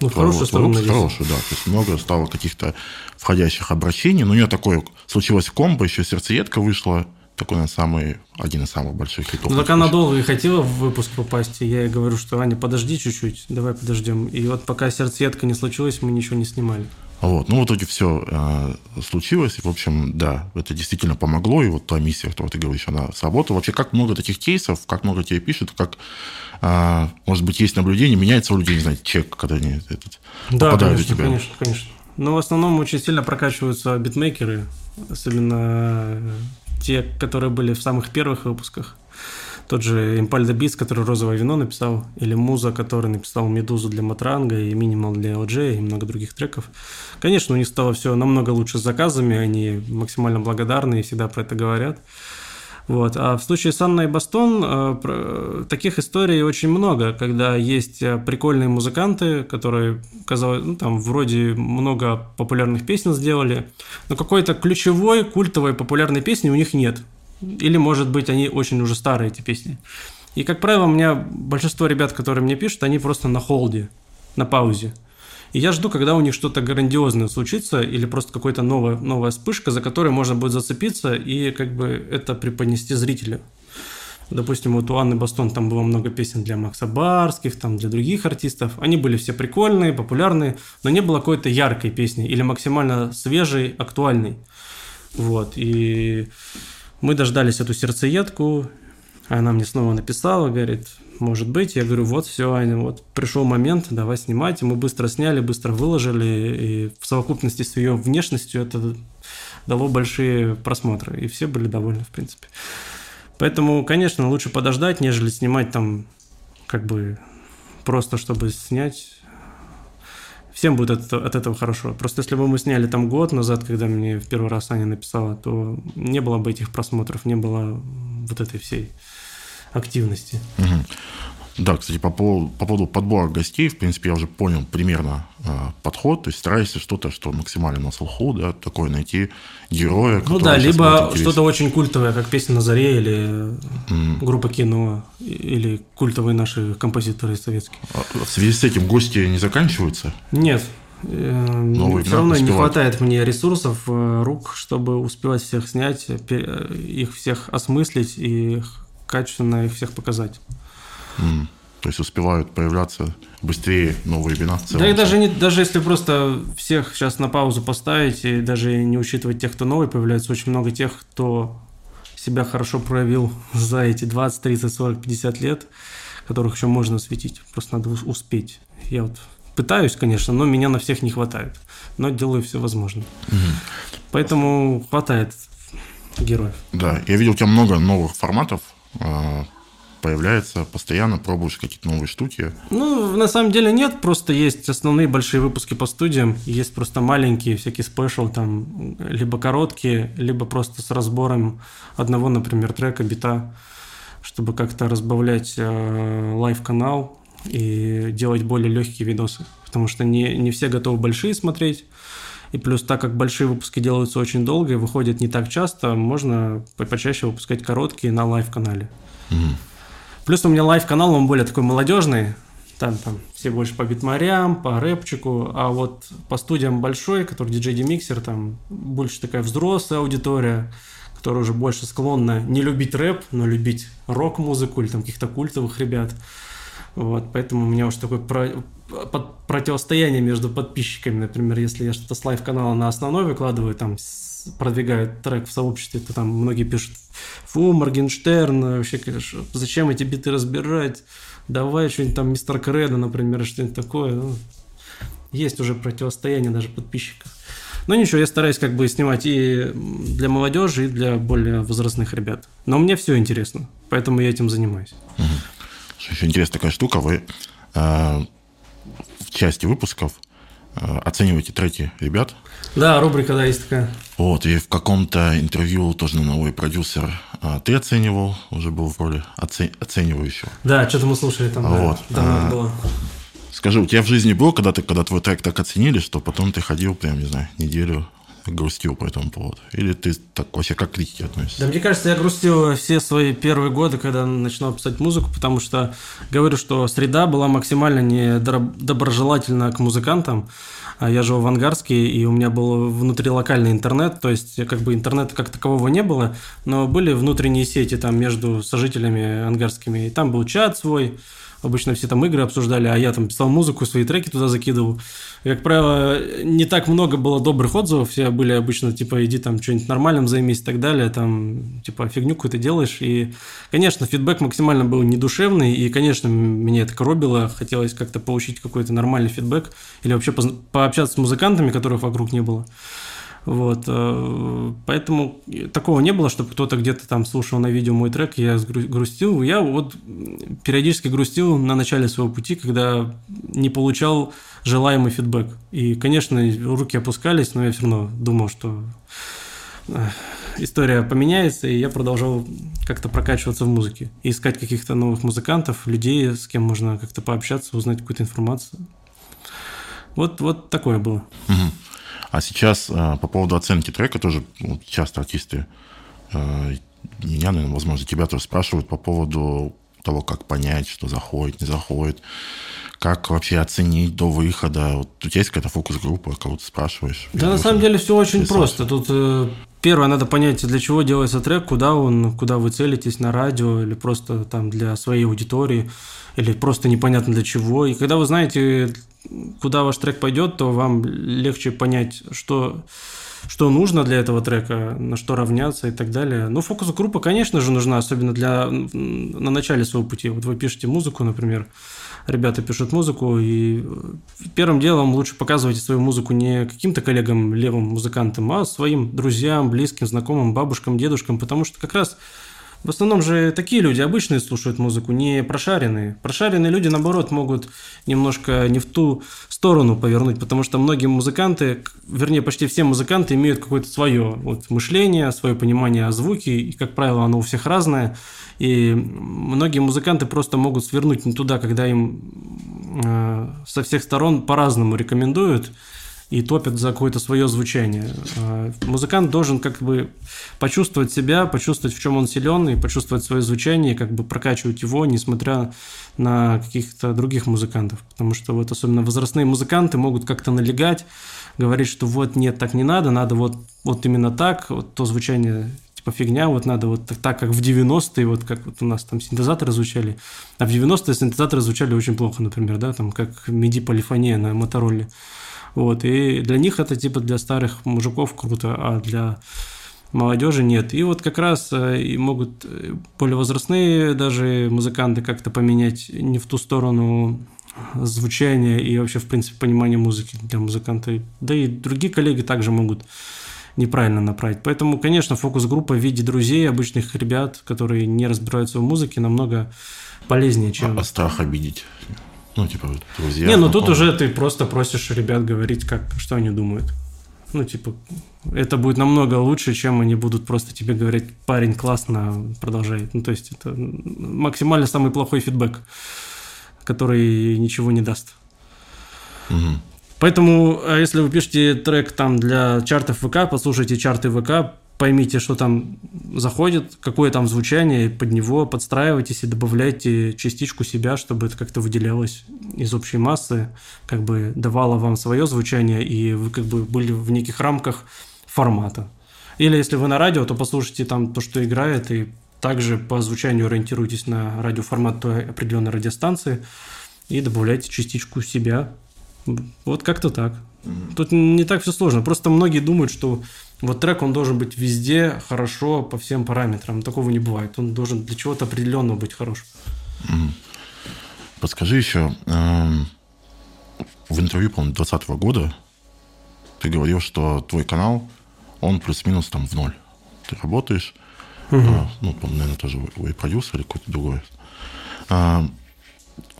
Ну, хорошую сторону, выпуска. надеюсь. Хорошую, да. То есть много стало каких-то входящих обращений. Но у нее такое случилось комбо, еще сердцеедка вышла. Такой, наверное, самый, один из самых больших хитов. Ну, так она долго и хотела в выпуск попасть, и я ей говорю, что, Аня, подожди чуть-чуть, давай подождем. И вот пока сердцеедка не случилась, мы ничего не снимали. Вот. Ну, в итоге все э, случилось. И, в общем, да, это действительно помогло. И вот та миссия, которую ты говоришь, она сработала. Вообще, как много таких кейсов, как много тебе пишут, как, э, может быть, есть наблюдение, меняется у людей, не знаю, чек, когда они этот, Да, попадают конечно, у тебя. конечно, конечно. Но в основном очень сильно прокачиваются битмейкеры, особенно э, те, которые были в самых первых выпусках. Тот же Impalda Beats, который «Розовое вино» написал, или Муза, который написал «Медузу» для Матранга и «Минимал» для OJ и много других треков. Конечно, у них стало все намного лучше с заказами, они максимально благодарны и всегда про это говорят. Вот. А в случае с Анной Бастон э, таких историй очень много, когда есть э, прикольные музыканты, которые, казалось, ну, там вроде много популярных песен сделали, но какой-то ключевой, культовой, популярной песни у них нет. Или, может быть, они очень уже старые, эти песни. И, как правило, у меня большинство ребят, которые мне пишут, они просто на холде, на паузе. И я жду, когда у них что-то грандиозное случится или просто какая-то новая, новая вспышка, за которой можно будет зацепиться и как бы это преподнести зрителю. Допустим, вот у Анны Бастон там было много песен для Макса Барских, там для других артистов. Они были все прикольные, популярные, но не было какой-то яркой песни или максимально свежей, актуальной. Вот, и мы дождались эту сердцеедку, она мне снова написала, говорит, может быть. Я говорю, вот все, Аня, вот пришел момент, давай снимать. Мы быстро сняли, быстро выложили. И в совокупности с ее внешностью это дало большие просмотры. И все были довольны, в принципе. Поэтому, конечно, лучше подождать, нежели снимать там как бы просто, чтобы снять. Всем будет от, от этого хорошо. Просто если бы мы сняли там год назад, когда мне в первый раз Аня написала, то не было бы этих просмотров, не было вот этой всей активности. Угу. Да, кстати, по поводу, по поводу подбора гостей, в принципе, я уже понял примерно э, подход. То есть стараешься что-то, что максимально на слуху, да, такое найти героя. Ну да, либо что-то очень культовое, как песня на заре или mm. группа кино, или культовые наши композиторы советские. А в связи с этим гости не заканчиваются? Нет. Э, Новый, Все равно успевать. не хватает мне ресурсов, э, рук, чтобы успевать всех снять, э, их всех осмыслить и качественно их всех показать. Mm. То есть успевают появляться быстрее новые вина. Да и даже, не, даже если просто всех сейчас на паузу поставить и даже не учитывать тех, кто новый появляется, очень много тех, кто себя хорошо проявил за эти 20, 30, 40, 50 лет, которых еще можно осветить. Просто надо успеть. Я вот пытаюсь, конечно, но меня на всех не хватает. Но делаю все возможное. Угу. Поэтому хватает героев. Да, я видел у тебя много новых форматов а, появляется постоянно, пробуешь какие-то новые штуки? Ну, на самом деле нет, просто есть основные большие выпуски по студиям, есть просто маленькие всякие special, там, либо короткие, либо просто с разбором одного, например, трека, бита, чтобы как-то разбавлять э, live-канал и делать более легкие видосы, потому что не, не все готовы большие смотреть, и плюс, так как большие выпуски делаются очень долго и выходят не так часто, можно почаще выпускать короткие на live-канале. Угу. Плюс у меня live-канал, он более такой молодежный. Там, там все больше по битмейкерам, по рэпчику, а вот по студиям большой, который DJ DimixeR, там больше такая взрослая аудитория, которая уже больше склонна не любить рэп, но любить рок-музыку или там каких-то культовых ребят. Вот, поэтому у меня уже такой про, под, противостояние между подписчиками. Например, если я что-то с live-канала на основной выкладываю, там продвигают трек в сообществе, то там многие пишут, фу, Моргенштерн, вообще, конечно, зачем эти биты разбирать, давай что-нибудь там Мистер Кредо, например, что-нибудь такое. Ну, есть уже противостояние даже подписчиков. Но ничего, я стараюсь как бы снимать и для молодежи, и для более возрастных ребят. Но мне все интересно, поэтому я этим занимаюсь. Угу. Еще интересная такая штука, вы э, в части выпусков э, оцениваете треки ребят. Да, рубрика, да, есть такая. Вот, и в каком-то интервью тоже новый продюсер э, ты оценивал, уже был в роли оце- оценивающего. Да, что-то мы слушали там, вот. да, давно а, было. Скажи, у тебя в жизни было, когда ты, когда твой трек так оценили, что потом ты ходил прям, не знаю, неделю грустил по этому поводу? Или ты так вообще как к критике относишься? Да мне кажется, я грустил все свои первые годы, когда начинал писать музыку, потому что говорю, что среда была максимально недоброжелательна к музыкантам. А я жил в Ангарске, и у меня был внутрилокальный интернет, то есть как бы интернета как такового не было, но были внутренние сети там между сожителями ангарскими, и там был чат свой, Обычно все там игры обсуждали, а я там писал музыку, свои треки туда закидывал. Как правило, не так много было добрых отзывов. Все были обычно, типа, иди там что-нибудь нормальным займись и так далее. Там, типа, фигню какую-то делаешь. И, конечно, фидбэк максимально был недушевный. И, конечно, меня это коробило. Хотелось как-то получить какой-то нормальный фидбэк. Или вообще пообщаться с музыкантами, которых вокруг не было. Вот, э, поэтому такого не было, чтобы кто-то где-то там слушал на видео мой трек, и я грустил. Я вот периодически грустил на начале своего пути, когда не получал желаемый фидбэк. И, конечно, руки опускались, но я все равно думал, что э, история поменяется, и я продолжал как-то прокачиваться в музыке. И искать каких-то новых музыкантов, людей, с кем можно как-то пообщаться, узнать какую-то информацию. Вот, вот такое было. Угу. А сейчас э, по поводу оценки трека тоже часто артисты, э, меня, наверное, возможно, тебя тоже спрашивают по поводу того, как понять, что заходит, не заходит. как вообще оценить до выхода? Вот у тебя есть какая-то фокус-группа, кого ты спрашиваешь? Да, на самом деле все очень просто. Тут э, первое надо понять, для чего делается трек, куда он, куда вы целитесь на радио или просто там для своей аудитории, или просто непонятно для чего. И когда вы знаете, куда ваш трек пойдет, то вам легче понять, что что нужно для этого трека, на что равняться и так далее. Ну, фокус-группа, конечно же, нужна, особенно для на начале своего пути. Вот вы пишете музыку, например, ребята пишут музыку, и первым делом лучше показывайте свою музыку не каким-то коллегам, левым музыкантам, а своим друзьям, близким, знакомым, бабушкам, дедушкам, потому что как раз в основном же такие люди обычные слушают музыку, не прошаренные. Прошаренные люди, наоборот, могут немножко не в ту сторону повернуть, потому что многие музыканты, вернее, почти все музыканты имеют какое-то свое вот, мышление, свое понимание о звуке, и, как правило, оно у всех разное. И многие музыканты просто могут свернуть не туда, когда им э, со всех сторон по-разному рекомендуют и топят за какое-то свое звучание. А, музыкант должен как бы почувствовать себя, почувствовать, в чем он силен, и почувствовать свое звучание, и как бы прокачивать его, несмотря на каких-то других музыкантов. Потому что вот особенно возрастные музыканты могут как-то налегать, говорить, что вот нет, так не надо, надо вот, вот именно так, вот то звучание типа фигня, вот надо вот так, так как в 90-е, вот как вот у нас там синтезаторы звучали, а в 90-е синтезаторы звучали очень плохо, например, да, там как MIDI-полифония на Мотороле. Вот, и для них это типа для старых мужиков круто, а для молодежи нет. И вот как раз э, и могут э, более возрастные даже музыканты как-то поменять не в ту сторону звучания и вообще, в принципе, понимание музыки для музыканта. Да и другие коллеги также могут неправильно направить. Поэтому, конечно, фокус-группа в виде друзей, обычных ребят, которые не разбираются в музыке, намного полезнее, чем... А, а страх обидеть? Ну, типа, друзья. Не, ну тут уже ты просто просишь ребят говорить, как, что они думают. Ну, типа, это будет намного лучше, чем они будут просто тебе говорить, парень, классно, продолжай. Ну, то есть, это максимально самый плохой фидбэк, который ничего не даст. Угу. Поэтому, а если вы пишете трек там для чартов ВК, послушайте чарты ВК, поймите, что там заходит, какое там звучание, под него подстраивайтесь и добавляйте частичку себя, чтобы это как-то выделялось из общей массы, как бы давало вам свое звучание, и вы как бы были в неких рамках формата. Или если вы на радио, то послушайте там то, что играет, и также по звучанию ориентируйтесь на радиоформат той определенной радиостанции и добавляйте частичку себя. Вот как-то так. Тут не так все сложно. Просто многие думают, что вот трек, он должен быть везде хорошо по всем параметрам. Такого не бывает. Он должен для чего-то определенного быть хорош. Подскажи еще, эм, в интервью, по-моему, 2020 года ты говорил, что твой канал, он плюс-минус там в ноль. Ты работаешь, угу. ну, наверное, тоже вы продюсер или какой-то другой. А,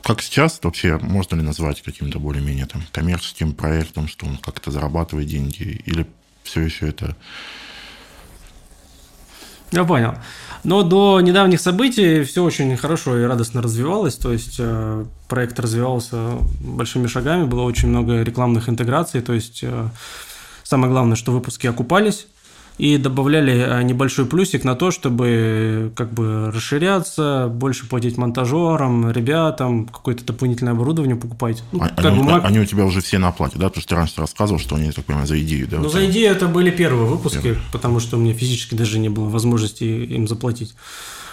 как сейчас вообще можно ли назвать каким-то более-менее там коммерческим проектом, что он как-то зарабатывает деньги, или все еще это... Я понял. Но до недавних событий все очень хорошо и радостно развивалось. То есть э, проект развивался большими шагами, было очень много рекламных интеграций. То есть э, самое главное, что выпуски окупались и добавляли э, небольшой плюсик на то, чтобы как бы расширяться, больше платить монтажерам, ребятам, какое-то дополнительное оборудование покупать. Ну, а, они, бы, они у тебя уже все на оплате, да? Потому что ты раньше рассказывал, что они, так понимаю, за идею, да? Ну, за идею это были первые выпуски, Первый. потому что у меня физически даже не было возможности им заплатить.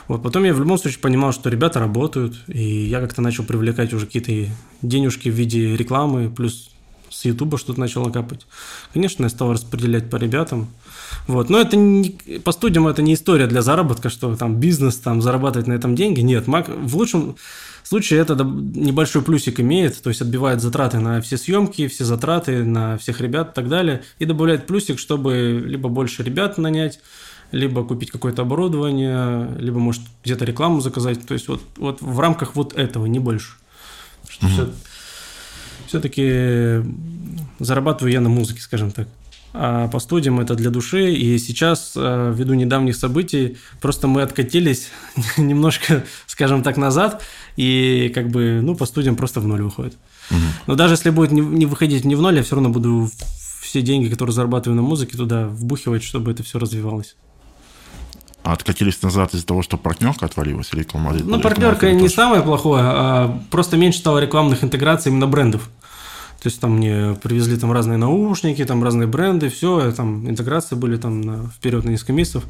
Вот, потом я в любом случае понимал, что ребята работают, и я как-то начал привлекать уже какие-то денежки в виде рекламы, плюс с Ютуба что-то начало капать. Конечно, я стал распределять по ребятам. Вот. Но это не, по студиям это не история для заработка, что там бизнес, там зарабатывать на этом деньги. Нет, в лучшем случае это небольшой плюсик имеет, то есть отбивает затраты на все съемки, все затраты на всех ребят и так далее, и добавляет плюсик, чтобы либо больше ребят нанять, либо купить какое-то оборудование, либо, может, где-то рекламу заказать. То есть вот, вот в рамках вот этого, не больше. Что mm-hmm. все, все-таки зарабатываю я на музыке, скажем так. А по студиям это для души. И сейчас, э, ввиду недавних событий, просто мы откатились немножко, скажем так, назад. И как бы, ну, по студиям просто в ноль выходит. Угу. Но даже если будет не выходить не в ноль, я все равно буду все деньги, которые зарабатываю на музыке, туда вбухивать, чтобы это все развивалось. Откатились назад из-за того, что партнерка отвалилась или реклама? Ну, партнерка не самое плохое, а просто меньше стало рекламных интеграций именно брендов. То есть там мне привезли там разные наушники, там разные бренды, все, там интеграции были там на, вперед на несколько месяцев.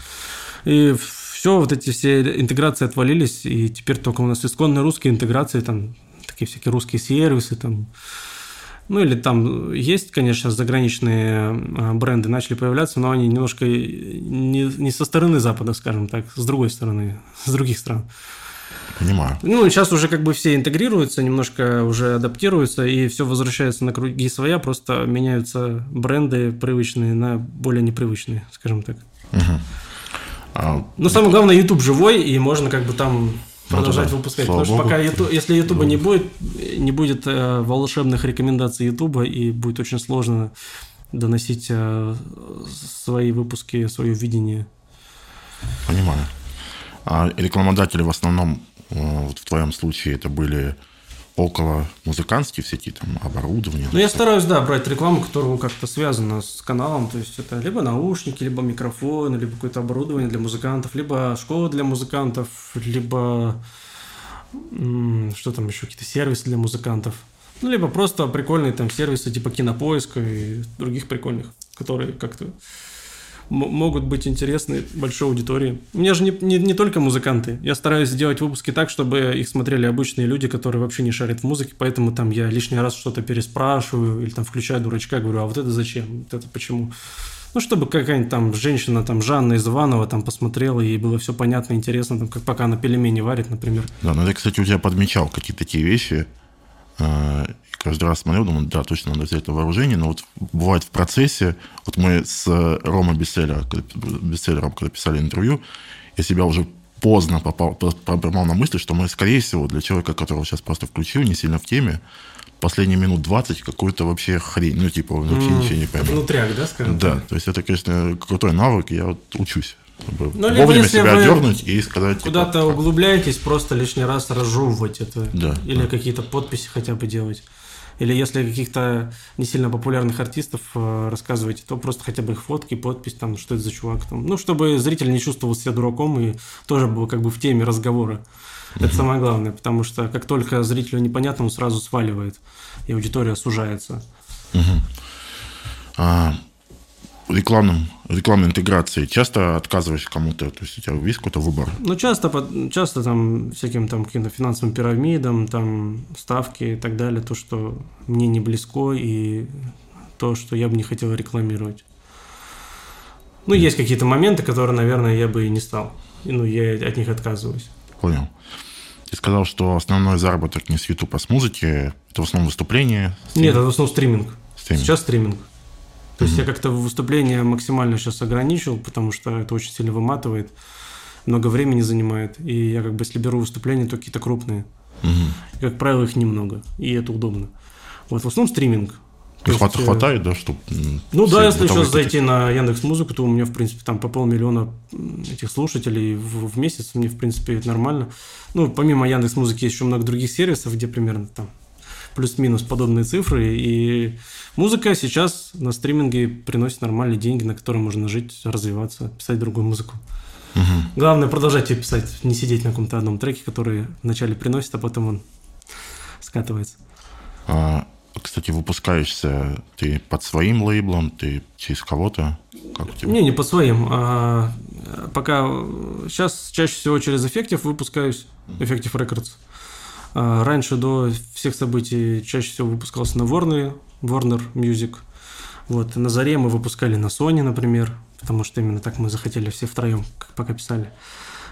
И все, вот эти все интеграции отвалились, и теперь только у нас исконные русские интеграции, там такие всякие русские сервисы, там ну или там есть, конечно, заграничные а, бренды начали появляться, но они немножко не, не со стороны Запада, скажем так, с другой стороны, с других стран. Понимаю. Ну, сейчас уже как бы все интегрируются, немножко уже адаптируются, и все возвращается на круги своя, просто меняются бренды привычные на более непривычные, скажем так. Угу. А, Но самое главное, YouTube живой, и можно как бы там продолжать ну, выпускать. Потому что пока YouTube, если YouTube не будет, не будет э, волшебных рекомендаций YouTube, и будет очень сложно доносить э, свои выпуски, свое видение. Понимаю. А рекламодатели в основном, э, вот в твоем случае, это были около музыкантские всякие там оборудования. Ну, я стараюсь, да, брать рекламу, которая как-то связана с каналом. То есть это либо наушники, либо микрофоны, либо какое-то оборудование для музыкантов, либо школа для музыкантов, либо что там еще, какие-то сервисы для музыкантов. Ну, либо просто прикольные там сервисы типа Кинопоиска и других прикольных, которые как-то могут быть интересны большой аудитории. У меня же не, не, не только музыканты. Я стараюсь сделать выпуски так, чтобы их смотрели обычные люди, которые вообще не шарят в музыке, поэтому там я лишний раз что-то переспрашиваю или там включаю дурачка, говорю, а вот это зачем, вот это почему. Ну, чтобы какая-нибудь там женщина, там Жанна из Иванова там посмотрела, и было все понятно, интересно, там, как пока она пельмени варит, например. Да, ну я, кстати, у тебя подмечал какие-то такие вещи, а, каждый раз смотрел, думаю, да, точно надо взять это вооружение, но вот бывает в процессе, вот мы с Ромой Бестселлером, Бестселлером когда писали интервью, я себя уже поздно попал, поймал на мысли, что мы, скорее всего, для человека, которого сейчас просто включил, не сильно в теме, последние минут 20 какую-то вообще хрень, ну, типа, вообще mm, ничего не пойму. Внутряк, да, скажем Да, так? то есть это, конечно, крутой навык, я вот учусь. Ну, вовремя себя дернуть и сказать... Типа, куда-то типа, углубляетесь, просто лишний раз разжевывать это. Да. Или да. какие-то подписи хотя бы делать. Или если каких-то не сильно популярных артистов э, рассказываете, то просто хотя бы их фотки, подпись, там, что это за чувак. Там. Ну, чтобы зритель не чувствовал себя дураком и тоже был как бы в теме разговора. Это самое главное, потому что как только зрителю непонятно, он сразу сваливает, и аудитория сужается. Угу. А, рекламным, рекламной интеграции часто отказываешь кому-то? То есть у тебя есть какой-то выбор? Ну, часто, часто там всяким там каким-то финансовым пирамидам, там ставки и так далее, то, что мне не близко и то, что я бы не хотел рекламировать. Ну, есть какие-то моменты, которые, наверное, я бы и не стал. Ну, я от них отказываюсь. Понял. Ты сказал, что основной заработок не с YouTube, а с музыки. Это в основном выступление? Стриминг? Нет, это в основном стриминг. стриминг. Сейчас стриминг. То есть я как-то выступление максимально сейчас ограничил, потому что это очень сильно выматывает, много времени занимает. И я как бы, если беру выступления, то какие-то крупные. И, как правило, их немного. И это удобно. Вот в основном стриминг. То Хват, есть, хватает, да, чтобы... Ну да, если сейчас зайти на Яндекс Музыку, то у меня, в принципе, там по полмиллиона этих слушателей в, в месяц, мне, в принципе, это нормально. Ну, помимо Яндекс Музыки есть еще много других сервисов, где примерно там плюс-минус подобные цифры, и Музыка сейчас на стриминге приносит нормальные деньги, на которые можно жить, развиваться, писать другую музыку. Угу. Главное продолжать ее писать, не сидеть на каком-то одном треке, который вначале приносит, а потом он скатывается. А, кстати, выпускаешься ты под своим лейблом, ты через кого-то? Как у тебя? Не, не под своим. А, пока сейчас чаще всего через Effective выпускаюсь, Effective Records. А, раньше до всех событий чаще всего выпускался на Warner, Warner Music. Вот. На заре мы выпускали на Sony, например, потому что именно так мы захотели все втроем, как пока писали.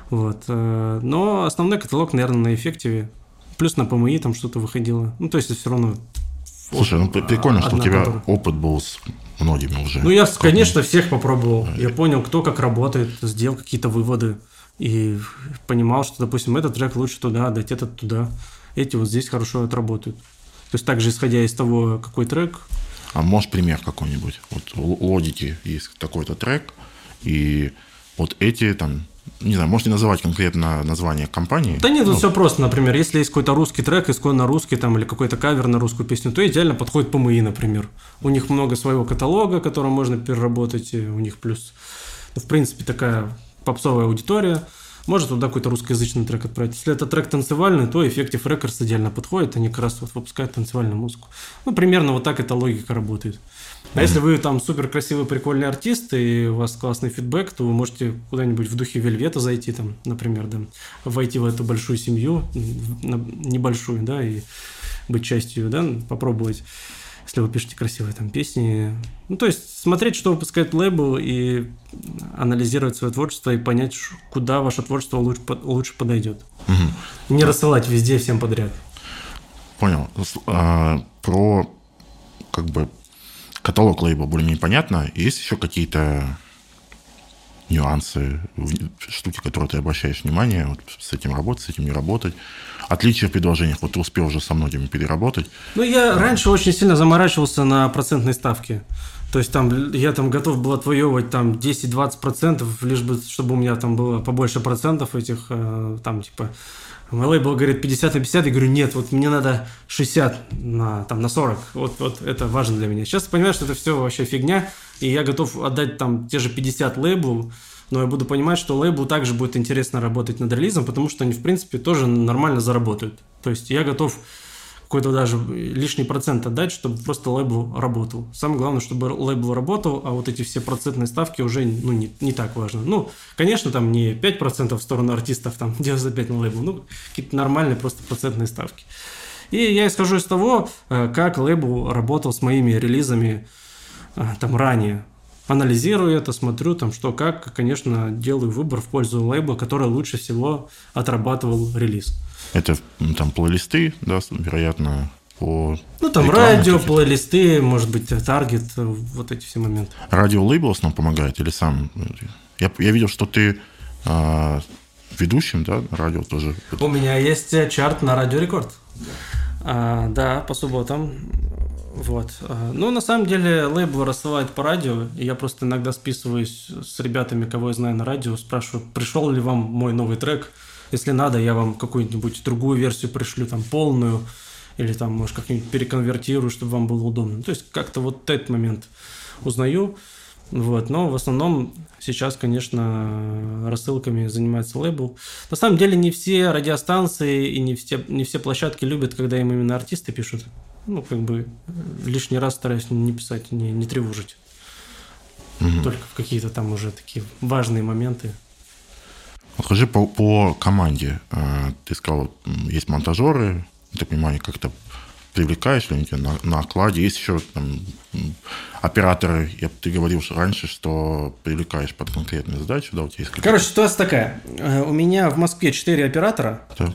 Вот. Э, но основной каталог, наверное, на эффективе. Плюс на ПМИ там что-то выходило. Ну, то есть, это все равно... Слушай, ну прикольно, что у тебя контора. опыт был с многими уже. Ну, я, конечно, всех попробовал. Я понял, кто как работает, сделал какие-то выводы. И понимал, что, допустим, этот трек лучше туда, дать этот туда. Эти вот здесь хорошо отработают. То есть также исходя из того, какой трек. А можешь пример какой-нибудь? Вот у Логики есть такой-то трек, и вот эти там не знаю, можете называть конкретно название компании? Да нет, ну, все просто, например, если есть какой-то русский трек, исконно русский там, или какой-то кавер на русскую песню, то идеально подходит ПМИ, например. У них много своего каталога, который можно переработать, и у них плюс, ну, в принципе, такая попсовая аудитория, может туда какой-то русскоязычный трек отправить. Если это трек танцевальный, то Effective Records идеально подходит, они как раз вот выпускают танцевальную музыку. Ну, примерно вот так эта логика работает. А если вы там супер красивый, прикольный артист, и у вас классный фидбэк, то вы можете куда-нибудь в духе Вельвета зайти, там, например, да, войти в эту большую семью, небольшую, да, и быть частью, да, попробовать если вы пишете красивые там песни. Ну, то есть смотреть, что выпускает лейбл и анализировать свое творчество и понять, куда ваше творчество лучше, лучше подойдет. Угу. Не рассылать везде всем подряд. Понял. А, про как бы каталог лейбла более-менее понятно. Есть еще какие-то нюансы, штуки, которые ты обращаешь внимание, вот с этим работать, с этим не работать. Отличия в предложениях. Вот ты успел уже со многими переработать. Ну, я раньше очень сильно заморачивался на процентной ставке. То есть там я там готов был отвоевывать там 10-20%, лишь бы, чтобы у меня там было побольше процентов этих, э, там типа, мой лейбл говорит 50 на 50, я говорю, нет, вот мне надо 60 на, там, на 40, вот, вот это важно для меня. Сейчас понимаю, что это все вообще фигня, и я готов отдать там те же 50 лейблу, но я буду понимать, что лейблу также будет интересно работать над релизом, потому что они, в принципе, тоже нормально заработают. То есть я готов какой-то даже лишний процент отдать, чтобы просто лейбл работал. Самое главное, чтобы лейбл работал, а вот эти все процентные ставки уже ну, не, не так важно. Ну, конечно, там не 5% в сторону артистов, там 95% на лейбл, ну, какие-то нормальные просто процентные ставки. И я исхожу из того, э, как лейбл работал с моими релизами там ранее анализирую это, смотрю там что как, конечно, делаю выбор в пользу лейбла, который лучше всего отрабатывал релиз. Это там плейлисты, да, вероятно, по Ну, там радио, плейлисты, может быть, таргет, вот эти все моменты. Радио лейбл нам помогает или сам? Я, я видел, что ты а, ведущим, да, радио тоже. У меня есть чарт на Радио Рекорд. А, да, по субботам. Вот. А, ну, на самом деле, лейбл рассылает по радио, и я просто иногда списываюсь с ребятами, кого я знаю на радио, спрашиваю, пришел ли вам мой новый трек. Если надо, я вам какую-нибудь другую версию пришлю, там, полную, или там, может, как-нибудь переконвертирую, чтобы вам было удобно. То есть, как-то вот этот момент узнаю. Вот. Но в основном сейчас, конечно, рассылками занимается лейбл. На самом деле не все радиостанции и не все, не все площадки любят, когда им именно артисты пишут ну, как бы лишний раз стараюсь не писать, не, не тревожить. Угу. Только в какие-то там уже такие важные моменты. Скажи по, по команде. А, ты сказал, есть монтажеры, ты понимаю, как-то привлекаешь ли на, на окладе. Есть еще там, операторы. Я, ты говорил раньше, что привлекаешь под конкретную задачу. Да, у тебя есть Короче, ситуация такая. Э, у меня в Москве 4 оператора. Да.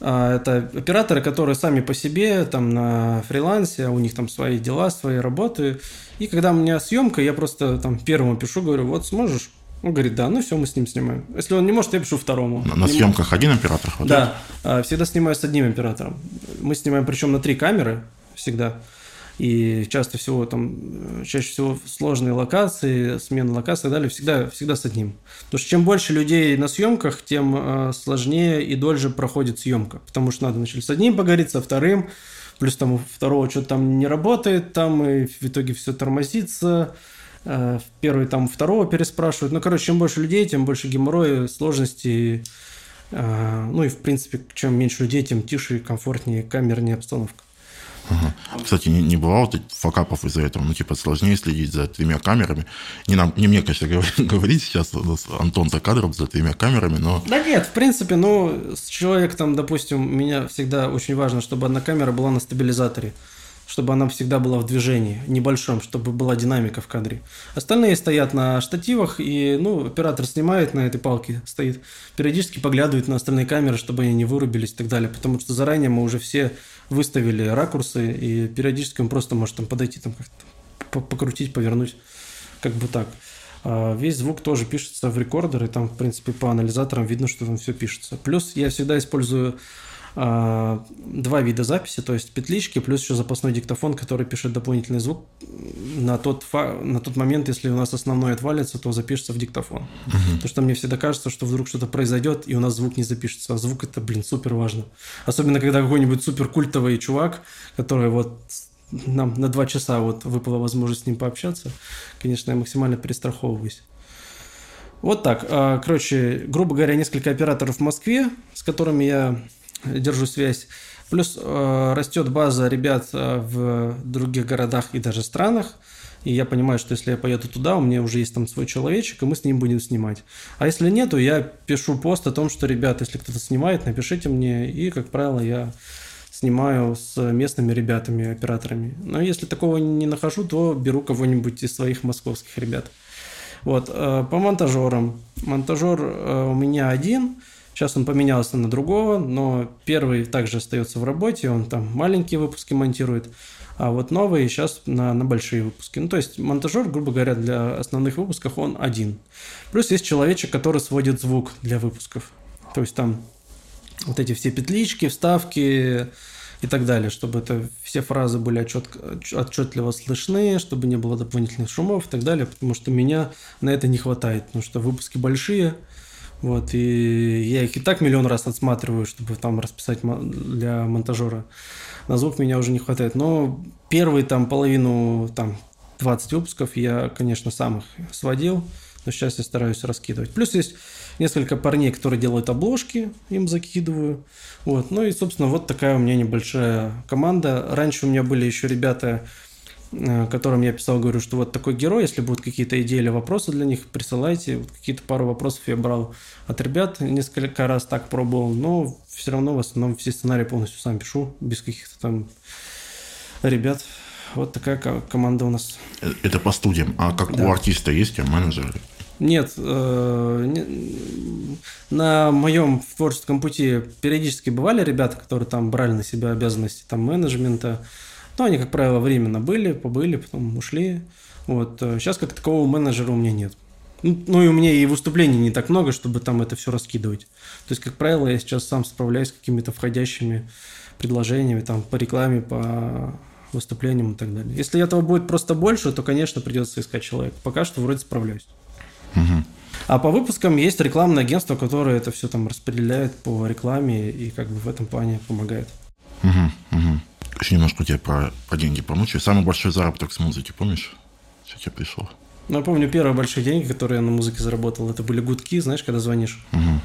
А, это операторы, которые сами по себе там на фрилансе, у них там свои дела, свои работы. И когда у меня съемка, я просто там первому пишу, говорю, вот сможешь? Он говорит, да, ну все, мы с ним снимаем. Если он не может, я пишу второму. На, на съемках один оператор хватает? Да, а, всегда снимаю с одним оператором. Мы снимаем причем на три камеры всегда. И часто всего там, чаще всего сложные локации, смена локации и далее, всегда, всегда с одним. Потому что чем больше людей на съемках, тем э, сложнее и дольше проходит съемка. Потому что надо вначале с одним поговорить, со вторым, плюс там у второго что-то там не работает, там и в итоге все тормозится. Э, первый там второго переспрашивают. Ну, короче, чем больше людей, тем больше геморроя, сложностей. Э, ну и, в принципе, чем меньше людей, тем тише, комфортнее, камернее обстановка. Ага. Кстати, не, не бывало факапов из-за этого? Ну, типа, сложнее следить за тремя камерами. Не, нам, не мне, конечно, говорить сейчас, Антон за кадром за тремя камерами, но... Да нет, в принципе, ну, человек там, допустим, меня всегда очень важно, чтобы одна камера была на стабилизаторе чтобы она всегда была в движении, небольшом, чтобы была динамика в кадре. Остальные стоят на штативах, и ну, оператор снимает на этой палке, стоит, периодически поглядывает на остальные камеры, чтобы они не вырубились и так далее, потому что заранее мы уже все выставили ракурсы, и периодически он просто может там подойти, там как-то покрутить, повернуть, как бы так. А весь звук тоже пишется в рекордер, и там, в принципе, по анализаторам видно, что там все пишется. Плюс я всегда использую а, два вида записи, то есть петлички, плюс еще запасной диктофон, который пишет дополнительный звук. На тот, фа- на тот момент, если у нас основной отвалится, то запишется в диктофон. Потому что мне всегда кажется, что вдруг что-то произойдет, и у нас звук не запишется. А звук это, блин, супер важно. Особенно, когда какой-нибудь супер культовый чувак, который вот нам на два часа вот выпала возможность с ним пообщаться, конечно, я максимально перестраховываюсь. Вот так. А, короче, грубо говоря, несколько операторов в Москве, с которыми я держу связь. Плюс э, растет база ребят э, в других городах и даже странах. И я понимаю, что если я поеду туда, у меня уже есть там свой человечек, и мы с ним будем снимать. А если нету, я пишу пост о том, что, ребят, если кто-то снимает, напишите мне. И, как правило, я снимаю с местными ребятами, операторами. Но если такого не нахожу, то беру кого-нибудь из своих московских ребят. Вот, э, по монтажерам. Монтажер у меня один – Сейчас он поменялся на другого, но первый также остается в работе, он там маленькие выпуски монтирует, а вот новый сейчас на, на большие выпуски. Ну, то есть монтажер, грубо говоря, для основных выпусков он один. Плюс есть человечек, который сводит звук для выпусков. То есть там вот эти все петлички, вставки и так далее, чтобы это все фразы были отчет, отчетливо слышны, чтобы не было дополнительных шумов и так далее, потому что меня на это не хватает, потому что выпуски большие – вот, и я их и так миллион раз отсматриваю, чтобы там расписать для монтажера. На звук меня уже не хватает. Но первые там половину, там 20 выпусков я, конечно, сам их сводил, но сейчас я стараюсь раскидывать. Плюс есть несколько парней, которые делают обложки, им закидываю. Вот. Ну и, собственно, вот такая у меня небольшая команда. Раньше у меня были еще ребята, которым я писал, говорю, что вот такой герой, если будут какие-то идеи или вопросы для них, присылайте. Вот какие-то пару вопросов я брал от ребят, несколько раз так пробовал, но все равно в основном все сценарии полностью сам пишу, без каких-то там ребят. Вот такая команда у нас. Э, это по студиям. А как да. у артиста есть менеджеры? Нет, э, на моем творческом пути периодически бывали ребята, которые там брали на себя обязанности там менеджмента, но они, как правило, временно были, побыли, потом ушли. Вот. Сейчас э, как такового менеджера у меня нет. Ну, ну и у меня и выступлений не так много, чтобы там это все раскидывать. То есть, как правило, я сейчас сам справляюсь с какими-то входящими предложениями там по рекламе, по выступлениям и так далее. Если этого будет просто больше, то, конечно, придется искать человека. Пока что вроде справляюсь. Угу. А по выпускам есть рекламное агентство, которое это все там распределяет по рекламе и как бы в этом плане помогает. Угу, угу. Еще немножко тебе про, про деньги помучаю. Самый большой заработок с музыки, помнишь? Что тебе пришло? Ну, я помню, первые большие деньги, которые я на музыке заработал, это были гудки, знаешь, когда звонишь. Угу.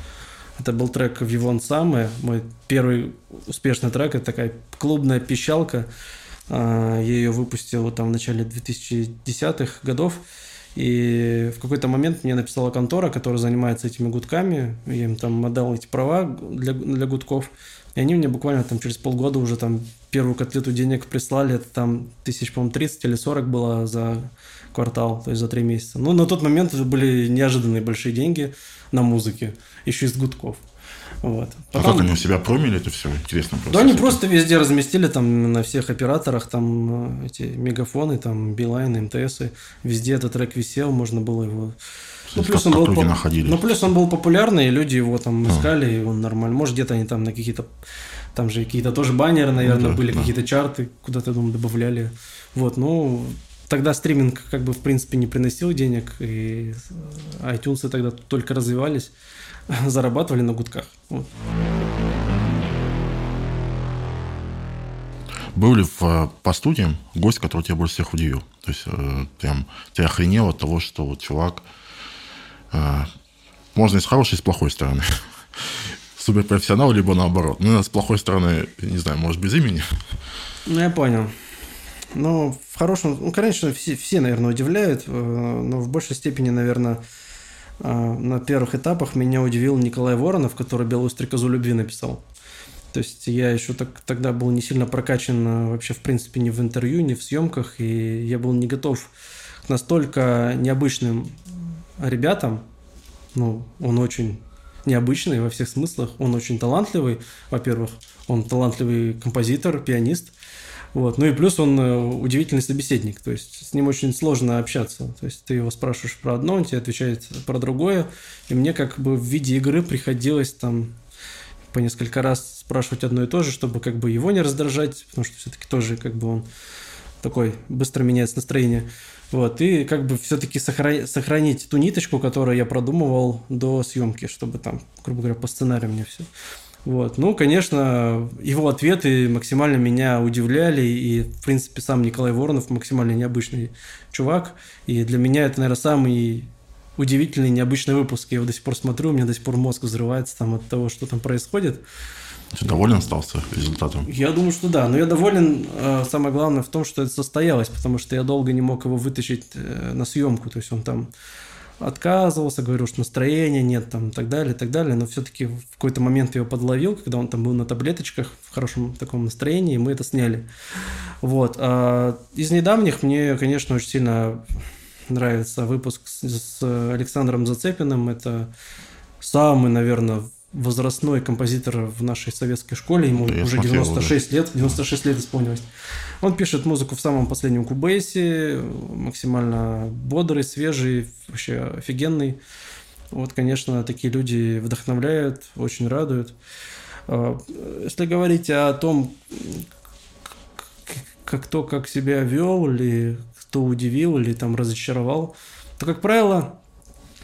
Это был трек «Вивон Самое», мой первый успешный трек, это такая клубная пищалка. А, я ее выпустил там в начале 2010-х годов. И в какой-то момент мне написала контора, которая занимается этими гудками. Я им там отдал эти права для, для гудков. И они мне буквально там через полгода уже там первую котлету денег прислали, это там тысяч, по-моему, 30 или 40 было за квартал, то есть за три месяца. Ну, на тот момент это были неожиданные большие деньги на музыке, еще из гудков. Вот. Потом... А как они у себя промили это все? Интересно просто. Да они просто везде разместили там на всех операторах, там э, эти мегафоны, там Билайн, МТС, везде этот трек висел, можно было его ну, плюс он был, находили. ну, плюс он был популярный, и люди его там а. искали, а. и он нормально. Может, где-то они там на какие-то... Там же какие-то тоже баннеры, наверное, ну, да, были, да. какие-то чарты куда-то, думаю, добавляли. Вот, ну, тогда стриминг как бы в принципе не приносил денег, и iTunes тогда только развивались, зарабатывали на гудках. Вот. Был ли в, э, по студиям гость, который тебя больше всех удивил? То есть, э, прям, ты охренел от того, что вот чувак можно и с хорошей, и с плохой стороны. Суперпрофессионал, либо наоборот. Ну, с плохой стороны, не знаю, может, без имени. Ну, я понял. Ну, в хорошем... Ну, конечно, все, все, наверное, удивляют, э, но в большей степени, наверное, э, на первых этапах меня удивил Николай Воронов, который «Белую стрекозу любви» написал. То есть я еще так, тогда был не сильно прокачан э, вообще, в принципе, ни в интервью, ни в съемках, и я был не готов к настолько необычным ребятам. Ну, он очень необычный во всех смыслах. Он очень талантливый, во-первых. Он талантливый композитор, пианист. Вот. Ну и плюс он э, удивительный собеседник. То есть с ним очень сложно общаться. То есть ты его спрашиваешь про одно, он тебе отвечает про другое. И мне как бы в виде игры приходилось там по несколько раз спрашивать одно и то же, чтобы как бы его не раздражать, потому что все-таки тоже как бы он такой быстро меняется настроение. Вот, и как бы все-таки сохранить, сохранить ту ниточку, которую я продумывал до съемки, чтобы там, грубо говоря, по сценарию мне все. Вот. Ну, конечно, его ответы максимально меня удивляли, и, в принципе, сам Николай Воронов максимально необычный чувак, и для меня это, наверное, самый удивительный, необычный выпуск. Я его до сих пор смотрю, у меня до сих пор мозг взрывается там от того, что там происходит. Ты доволен остался результатом? Я думаю, что да. Но я доволен, э, самое главное, в том, что это состоялось, потому что я долго не мог его вытащить э, на съемку. То есть он там отказывался, говорил, что настроения нет, там, и так далее, и так далее. Но все-таки в какой-то момент я его подловил, когда он там был на таблеточках в хорошем таком настроении, и мы это сняли. Вот. А из недавних мне, конечно, очень сильно нравится выпуск с, Александром Зацепиным. Это самый, наверное, возрастной композитор в нашей советской школе, ему Я уже смотрел, 96 да. лет, 96 лет исполнилось. Он пишет музыку в самом последнем кубейсе, максимально бодрый, свежий, вообще офигенный. Вот, конечно, такие люди вдохновляют, очень радуют. А, если говорить о том, как кто как себя вел, или кто удивил, или там разочаровал, то, как правило,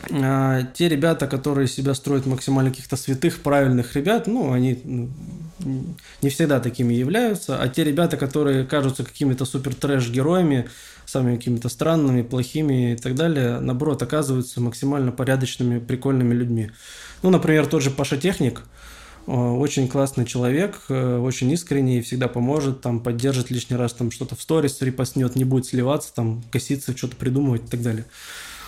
те ребята, которые себя строят максимально каких-то святых, правильных ребят, ну, они ну, не всегда такими являются, а те ребята, которые кажутся какими-то супер трэш-героями, самыми какими-то странными, плохими и так далее, наоборот, оказываются максимально порядочными, прикольными людьми. Ну, например, тот же Паша Техник, очень классный человек, э, очень искренний, всегда поможет, там, поддержит лишний раз, там, что-то в сторис репостнет, не будет сливаться, там, коситься, что-то придумывать и так далее.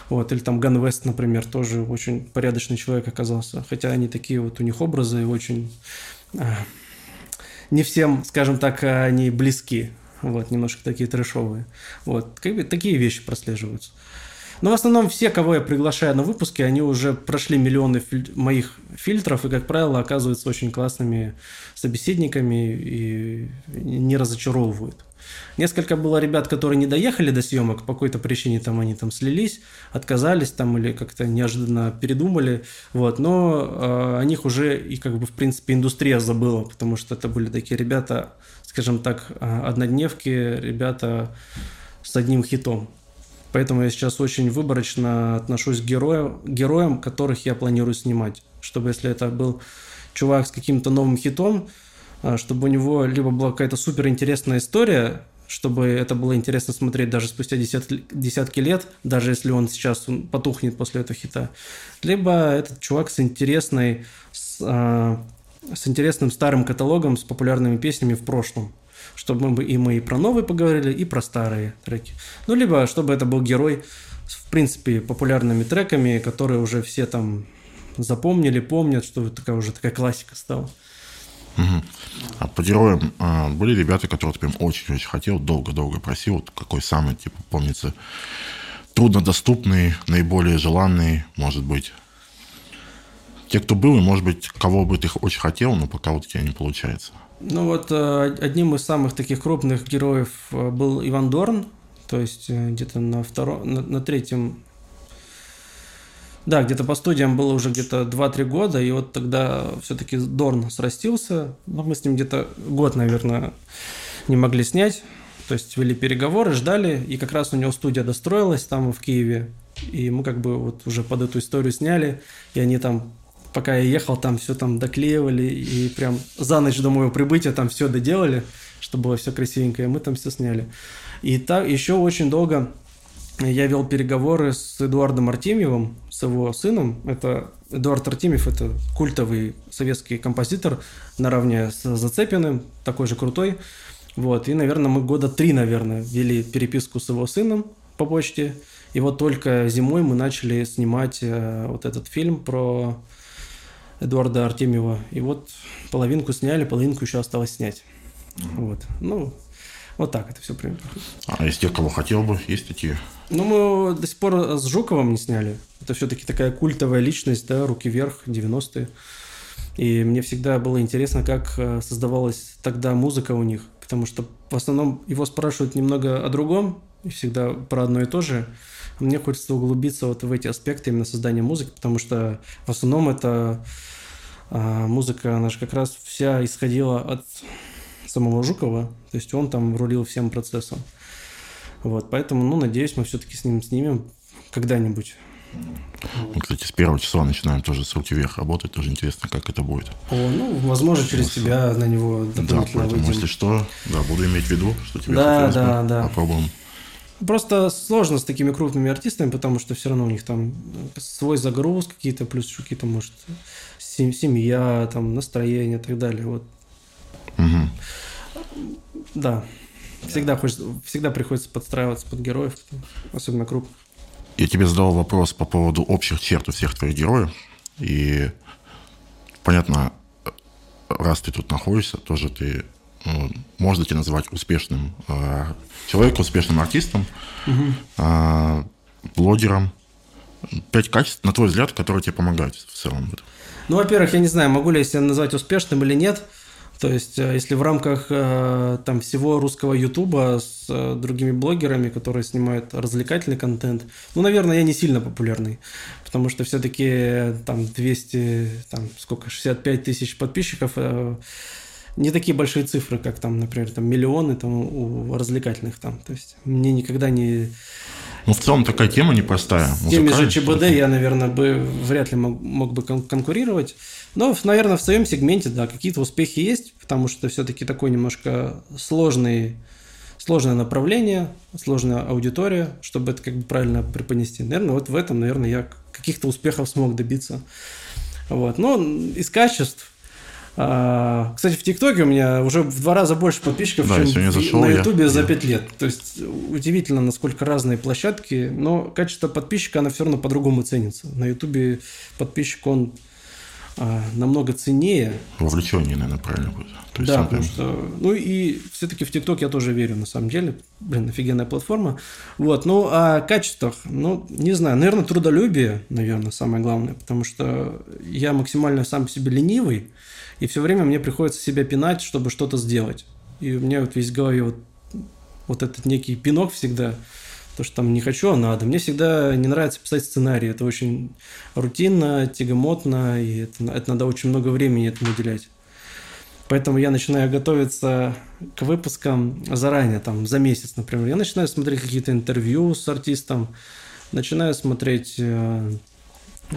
Вот, или там Ган Вест, например, тоже очень порядочный человек оказался. Хотя они такие вот, у них образы очень... А, не всем, скажем так, они близки. Вот, немножко такие трэшовые. Вот, такие вещи прослеживаются. Но в основном все, кого я приглашаю на выпуски, они уже прошли миллионы филь- моих фильтров и, как правило, оказываются очень классными собеседниками и не разочаровывают. Несколько было ребят, которые не доехали до съемок, по какой-то причине там они там слились, отказались там или как-то неожиданно передумали, вот, но э, о них уже и как бы в принципе индустрия забыла, потому что это были такие ребята, скажем так, а, однодневки, ребята с одним хитом. Поэтому я сейчас очень выборочно отношусь к героям, героям, которых я планирую снимать. Чтобы если это был чувак с каким-то новым хитом, чтобы у него либо была какая-то супер интересная история, чтобы это было интересно смотреть даже спустя десятки, десятки лет, даже если он сейчас потухнет после этого хита. Либо этот чувак с интересной, с, а, с интересным старым каталогом, с популярными песнями в прошлом. Чтобы мы и мы и про новые поговорили, и про старые треки. Ну, либо чтобы это был герой с, в принципе, популярными треками, которые уже все там запомнили, помнят, что такая уже такая классика стала. Угу. А по героям а, были ребята, которые ты прям очень-очень хотел, долго-долго просил. Вот какой самый, типа, помнится, труднодоступный, наиболее желанный, может быть. Те, кто был, и, может быть, кого бы ты очень хотел, но пока вот у тебя не получается. Ну вот э, одним из самых таких крупных героев э, был Иван Дорн, то есть э, где-то на втором, на, на третьем да, где-то по студиям было уже где-то 2-3 года, и вот тогда все-таки Дорн срастился. Но мы с ним где-то год, наверное, не могли снять. То есть вели переговоры, ждали, и как раз у него студия достроилась там в Киеве. И мы как бы вот уже под эту историю сняли, и они там пока я ехал, там все там доклеивали, и прям за ночь до моего прибытия там все доделали, чтобы было все красивенько, и мы там все сняли. И так еще очень долго я вел переговоры с Эдуардом Артемьевым, с его сыном. Это Эдуард Артемьев – это культовый советский композитор наравне с Зацепиным, такой же крутой. Вот, и, наверное, мы года три, наверное, вели переписку с его сыном по почте. И вот только зимой мы начали снимать э, вот этот фильм про Эдуарда Артемьева. И вот половинку сняли, половинку еще осталось снять. Вот. Ну, вот так это все примерно. А из тех, кого хотел бы, есть такие? Ну, мы до сих пор с Жуковым не сняли. Это все-таки такая культовая личность, да, руки вверх, 90-е. И мне всегда было интересно, как э, создавалась тогда музыка у них. Потому что в основном его спрашивают немного о другом, и всегда про одно и то же. Мне хочется углубиться вот в эти аспекты именно создания музыки, потому что в основном это а, музыка, она же как раз вся исходила от самого Жукова, то есть он там рулил всем процессом. Вот, поэтому, ну, надеюсь, мы все-таки с ним снимем когда-нибудь. Мы, кстати, с первого числа начинаем тоже с руки вверх работать. Тоже интересно, как это будет. О, ну, возможно, через тебя на него Да, поэтому, выйдем. если что, да, буду иметь в виду, что тебе да, да, да. попробуем Просто сложно с такими крупными артистами, потому что все равно у них там свой загруз какие-то, плюс какие-то, может, семья, там, настроение и так далее. Вот. Угу. Да. Всегда, хочется, всегда приходится подстраиваться под героев, особенно крупных. Я тебе задал вопрос по поводу общих черт у всех твоих героев. И понятно, раз ты тут находишься, тоже ты ну, можно тебя называть успешным э, человеком, успешным артистом, угу. э, блогером. Пять качеств, на твой взгляд, которые тебе помогают в целом. Ну, во-первых, я не знаю, могу ли я себя назвать успешным или нет. То есть, э, если в рамках э, там всего русского Ютуба с э, другими блогерами, которые снимают развлекательный контент, ну, наверное, я не сильно популярный, потому что все-таки там 200, там сколько, 65 тысяч подписчиков, не такие большие цифры, как там, например, там миллионы там у развлекательных там. То есть, мне никогда не ну, в целом такая тема непростая. С теми же ЧБД я, наверное, бы вряд ли мог, мог бы конкурировать. Но, наверное, в своем сегменте, да, какие-то успехи есть, потому что все-таки такой немножко сложный, сложное направление, сложная аудитория, чтобы это как бы правильно преподнести. Наверное, вот в этом, наверное, я каких-то успехов смог добиться. Вот. Но из качеств, а, кстати, в ТикТоке у меня уже в два раза больше подписчиков, да, чем зашел, на Ютубе за пять лет. То есть удивительно, насколько разные площадки, но качество подписчика, оно все равно по-другому ценится. На Ютубе подписчик, он намного ценнее. Вовлечение, наверное, правильно будет. То есть да, потому что... Ну и все-таки в ТикТок я тоже верю, на самом деле. Блин, офигенная платформа. Вот, ну о качествах, ну, не знаю, наверное, трудолюбие, наверное, самое главное, потому что я максимально сам по себе ленивый, и все время мне приходится себя пинать, чтобы что-то сделать. И у меня вот весь в голове вот, вот этот некий пинок всегда – то, что там не хочу, а надо. Мне всегда не нравится писать сценарий. Это очень рутинно, тягомотно, и это, это надо очень много времени этому уделять. Поэтому я начинаю готовиться к выпускам заранее, там, за месяц, например. Я начинаю смотреть какие-то интервью с артистом, начинаю смотреть, э,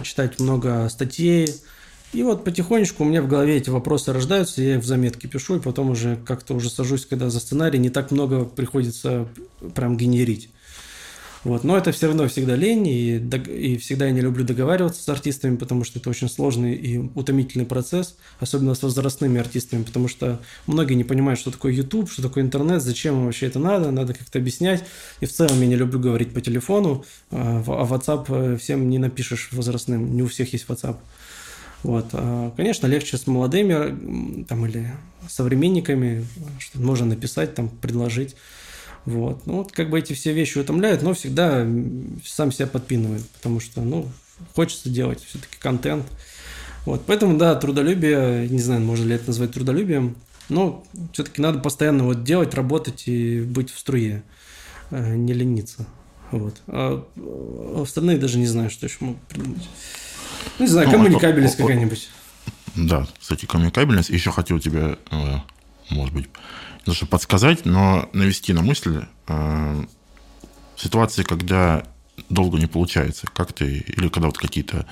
читать много статей. И вот потихонечку у меня в голове эти вопросы рождаются, я их в заметки пишу, и потом уже как-то уже сажусь, когда за сценарий не так много приходится прям генерить. Вот. Но это все равно всегда лень, и, и всегда я не люблю договариваться с артистами, потому что это очень сложный и утомительный процесс, особенно с возрастными артистами, потому что многие не понимают, что такое YouTube, что такое интернет, зачем вообще это надо, надо как-то объяснять. И в целом я не люблю говорить по телефону, а, а WhatsApp э, всем не напишешь возрастным, не у всех есть WhatsApp. Вот. А, конечно, легче с молодыми там, или современниками, что можно написать, там, предложить. Вот. Ну, вот как бы эти все вещи утомляют, но всегда сам себя подпинываю, потому что, ну, хочется делать все-таки контент. Вот. Поэтому, да, трудолюбие, не знаю, можно ли это назвать трудолюбием, но все-таки надо постоянно вот делать, работать и быть в струе, э, не лениться. Вот. А, а остальные даже не знаю, что еще могут придумать. Ну, не знаю, ну, коммуникабельность какая-нибудь. Да, кстати, коммуникабельность. Еще хотел тебе, э, может быть, даже подсказать, но навести на мысль э, ситуации, когда долго не получается, как ты, или когда вот какие-то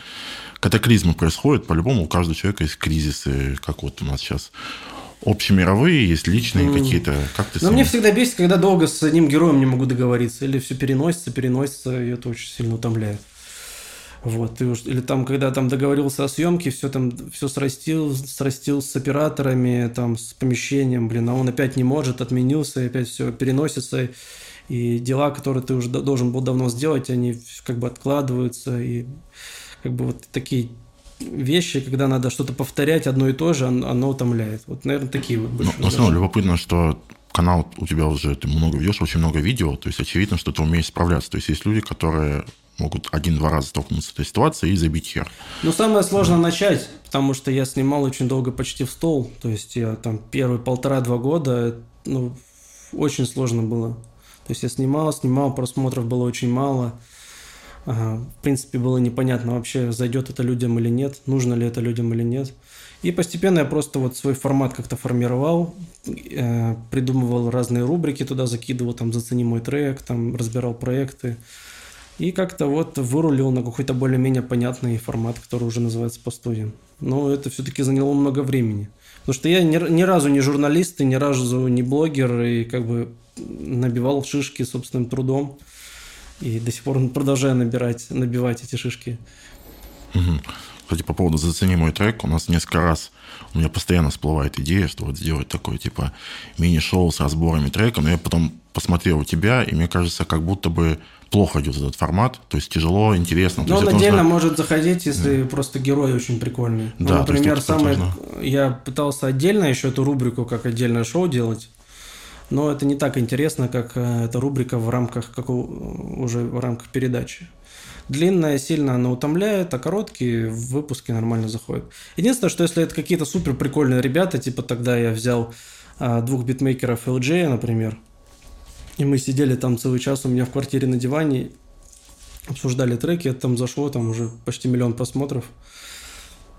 катаклизмы происходят, по-любому у каждого человека есть кризисы, как вот у нас сейчас общемировые, есть личные mm. какие-то. Как ты Но сам... мне всегда бесит, когда долго с одним героем не могу договориться, или все переносится, переносится, и это очень сильно утомляет. Вот, уж, или там, когда там договорился о съемке, все там, все срастил, срастил с операторами, там, с помещением, блин, а он опять не может, отменился, и опять все переносится, и дела, которые ты уже должен был давно сделать, они как бы откладываются, и как бы вот такие вещи, когда надо что-то повторять одно и то же, оно утомляет. Вот, наверное, такие вот больше. На самом любопытно, что канал у тебя уже, ты много ведешь, очень много видео, то есть очевидно, что ты умеешь справляться. То есть есть люди, которые могут один-два раза столкнуться с этой ситуацией и забить хер. Ну, самое сложное да. начать, потому что я снимал очень долго почти в стол. То есть я там первые полтора-два года, ну, очень сложно было. То есть я снимал, снимал, просмотров было очень мало. В принципе, было непонятно вообще, зайдет это людям или нет, нужно ли это людям или нет. И постепенно я просто вот свой формат как-то формировал, э, придумывал разные рубрики туда, закидывал, там, зацени мой трек, там, разбирал проекты. И как-то вот вырулил на какой-то более-менее понятный формат, который уже называется по студиям. Но это все-таки заняло много времени. Потому что я ни, ни разу не журналист и ни разу не блогер, и как бы набивал шишки собственным трудом. И до сих пор продолжаю набирать, набивать эти шишки. Кстати, по поводу «Зацени мой трек», у нас несколько раз у меня постоянно всплывает идея, что вот сделать такое, типа, мини-шоу с разборами трека, но я потом посмотрел у тебя, и мне кажется, как будто бы плохо идет этот формат, то есть тяжело, интересно. Но он отдельно нужно... может заходить, если да. просто герой очень прикольный. Ну, да, ну, например, самое... я пытался отдельно еще эту рубрику как отдельное шоу делать, но это не так интересно, как э, эта рубрика в рамках, как уже в рамках передачи. Длинная сильно она утомляет, а короткие выпуски нормально заходят. Единственное, что если это какие-то супер прикольные ребята, типа тогда я взял а, двух битмейкеров LJ, например, и мы сидели там целый час у меня в квартире на диване, обсуждали треки, это там зашло, там уже почти миллион просмотров.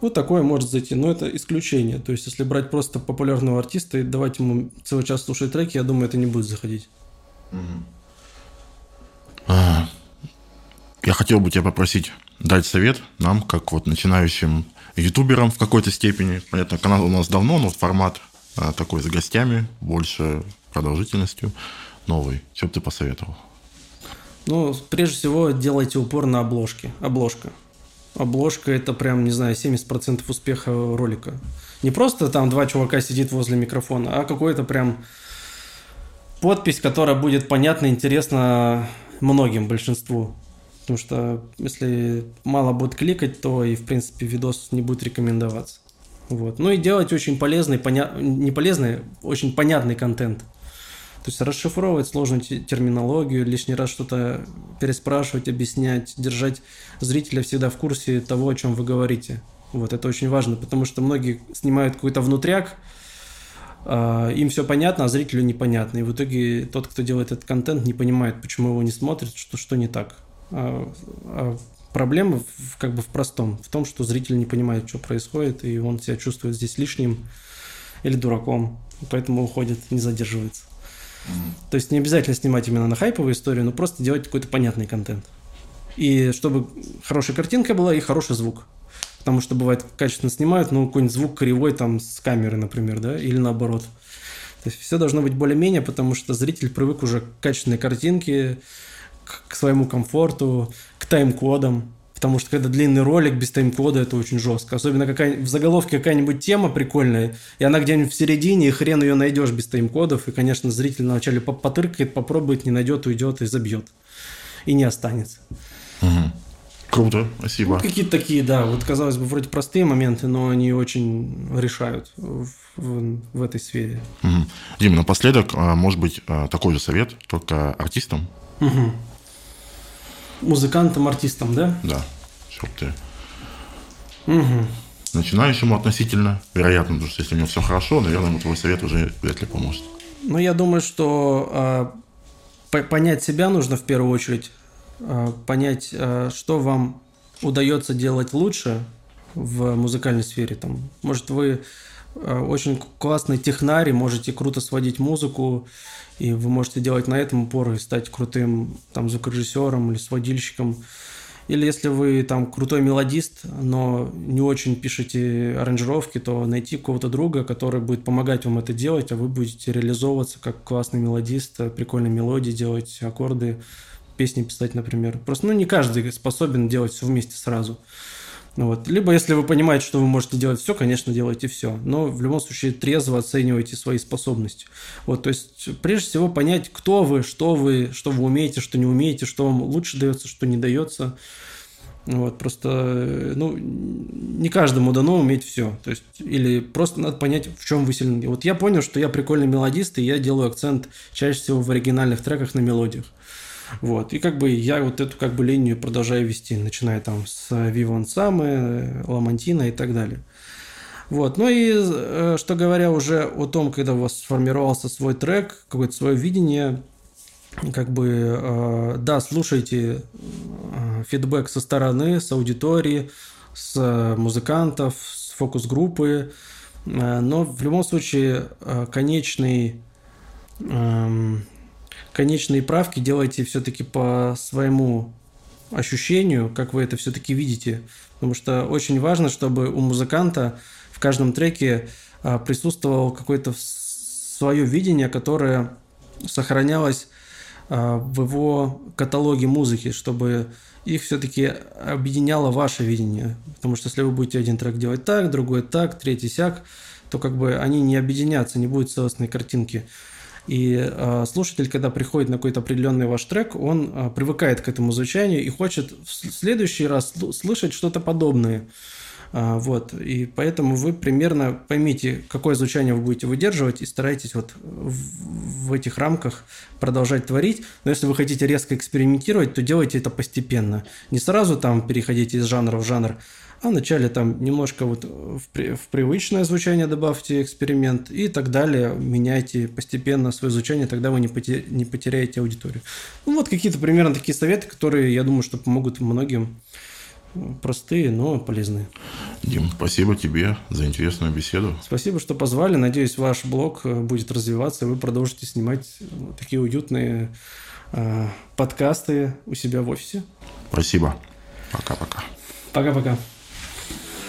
Вот такое может зайти, но это исключение. То есть, если брать просто популярного артиста и давать ему целый час слушать треки, я думаю, это не будет заходить. А, я хотел бы тебя попросить дать совет нам, как вот начинающим ютуберам в какой-то степени. Понятно, канал у нас давно, но формат а, такой с гостями, больше продолжительностью новый. Что бы ты посоветовал? Ну, прежде всего, делайте упор на обложке. Обложка. Обложка – это прям, не знаю, 70% успеха ролика. Не просто там два чувака сидит возле микрофона, а какой-то прям подпись, которая будет понятна, интересна многим, большинству. Потому что если мало будет кликать, то и, в принципе, видос не будет рекомендоваться. Вот. Ну и делать очень полезный, поня... не полезный, очень понятный контент. То есть расшифровывать сложную терминологию, лишний раз что-то переспрашивать, объяснять, держать зрителя всегда в курсе того, о чем вы говорите. Вот это очень важно, потому что многие снимают какой-то внутряк, а, им все понятно, а зрителю непонятно. И в итоге тот, кто делает этот контент, не понимает, почему его не смотрит, что, что не так. А, а проблема в, как бы в простом, в том, что зритель не понимает, что происходит, и он себя чувствует здесь лишним или дураком, поэтому уходит, не задерживается. То есть не обязательно снимать именно на хайповую историю, но просто делать какой-то понятный контент. И чтобы хорошая картинка была и хороший звук. Потому что бывает качественно снимают, но какой-нибудь звук кривой там с камеры, например, да, или наоборот. То есть все должно быть более-менее, потому что зритель привык уже к качественной картинке, к, к своему комфорту, к тайм-кодам. Потому что когда длинный ролик без тайм-кода, это очень жестко. Особенно какая в заголовке какая-нибудь тема прикольная, и она где-нибудь в середине, и хрен ее найдешь без тайм-кодов. И, конечно, зритель вначале потыркает, попробует, не найдет, уйдет и забьет. И не останется. Угу. Круто, спасибо. Ну, какие-то такие, да, вот казалось бы, вроде простые моменты, но они очень решают в, в, в этой сфере. Угу. Дим, напоследок, а, может быть, а, такой же совет, только артистам. Угу музыкантом, артистом, да? Да, чтоб ты угу. начинающему относительно, вероятно, потому что если у него все хорошо, наверное, твой совет уже вряд ли поможет. Ну, я думаю, что э, понять себя нужно в первую очередь, э, понять, э, что вам удается делать лучше в музыкальной сфере. Там, может, вы очень классный технарь, можете круто сводить музыку, и вы можете делать на этом упор и стать крутым там звукорежиссером или сводильщиком. Или если вы там крутой мелодист, но не очень пишете аранжировки, то найти кого-то друга, который будет помогать вам это делать, а вы будете реализовываться как классный мелодист, прикольные мелодии делать, аккорды, песни писать, например. Просто ну, не каждый способен делать все вместе сразу. Ну вот. Либо, если вы понимаете, что вы можете делать все, конечно, делайте все. Но в любом случае трезво оценивайте свои способности. Вот, то есть, прежде всего, понять, кто вы, что вы, что вы умеете, что не умеете, что вам лучше дается, что не дается. Вот, просто, ну, не каждому дано уметь все. То есть, или просто надо понять, в чем вы сильны. Вот я понял, что я прикольный мелодист, и я делаю акцент чаще всего в оригинальных треках на мелодиях. Вот. И как бы я вот эту как бы линию продолжаю вести, начиная там с Вивон Самы, Ламантина и так далее. Вот. Ну и э, что говоря уже о том, когда у вас сформировался свой трек, какое-то свое видение, как бы, э, да, слушайте э, фидбэк со стороны, с аудитории, с музыкантов, с фокус-группы, но в любом случае конечный эм, конечные правки делайте все-таки по своему ощущению, как вы это все-таки видите. Потому что очень важно, чтобы у музыканта в каждом треке а, присутствовало какое-то свое видение, которое сохранялось а, в его каталоге музыки, чтобы их все-таки объединяло ваше видение. Потому что если вы будете один трек делать так, другой так, третий сяк, то как бы они не объединятся, не будет целостной картинки. И э, слушатель, когда приходит на какой-то определенный ваш трек, он э, привыкает к этому звучанию и хочет в следующий раз слышать что-то подобное. А, вот, и поэтому вы примерно поймите, какое звучание вы будете выдерживать и старайтесь вот в, в этих рамках продолжать творить. Но если вы хотите резко экспериментировать, то делайте это постепенно. Не сразу там переходите из жанра в жанр, а вначале там немножко вот в, в привычное звучание добавьте эксперимент и так далее. Меняйте постепенно свое звучание, тогда вы не, потеря, не потеряете аудиторию. Ну вот какие-то примерно такие советы, которые, я думаю, что помогут многим простые, но полезные. Дим, спасибо тебе за интересную беседу. Спасибо, что позвали. Надеюсь, ваш блог э, будет развиваться, и вы продолжите снимать э, такие уютные э, подкасты у себя в офисе. Спасибо. Пока-пока. Пока-пока.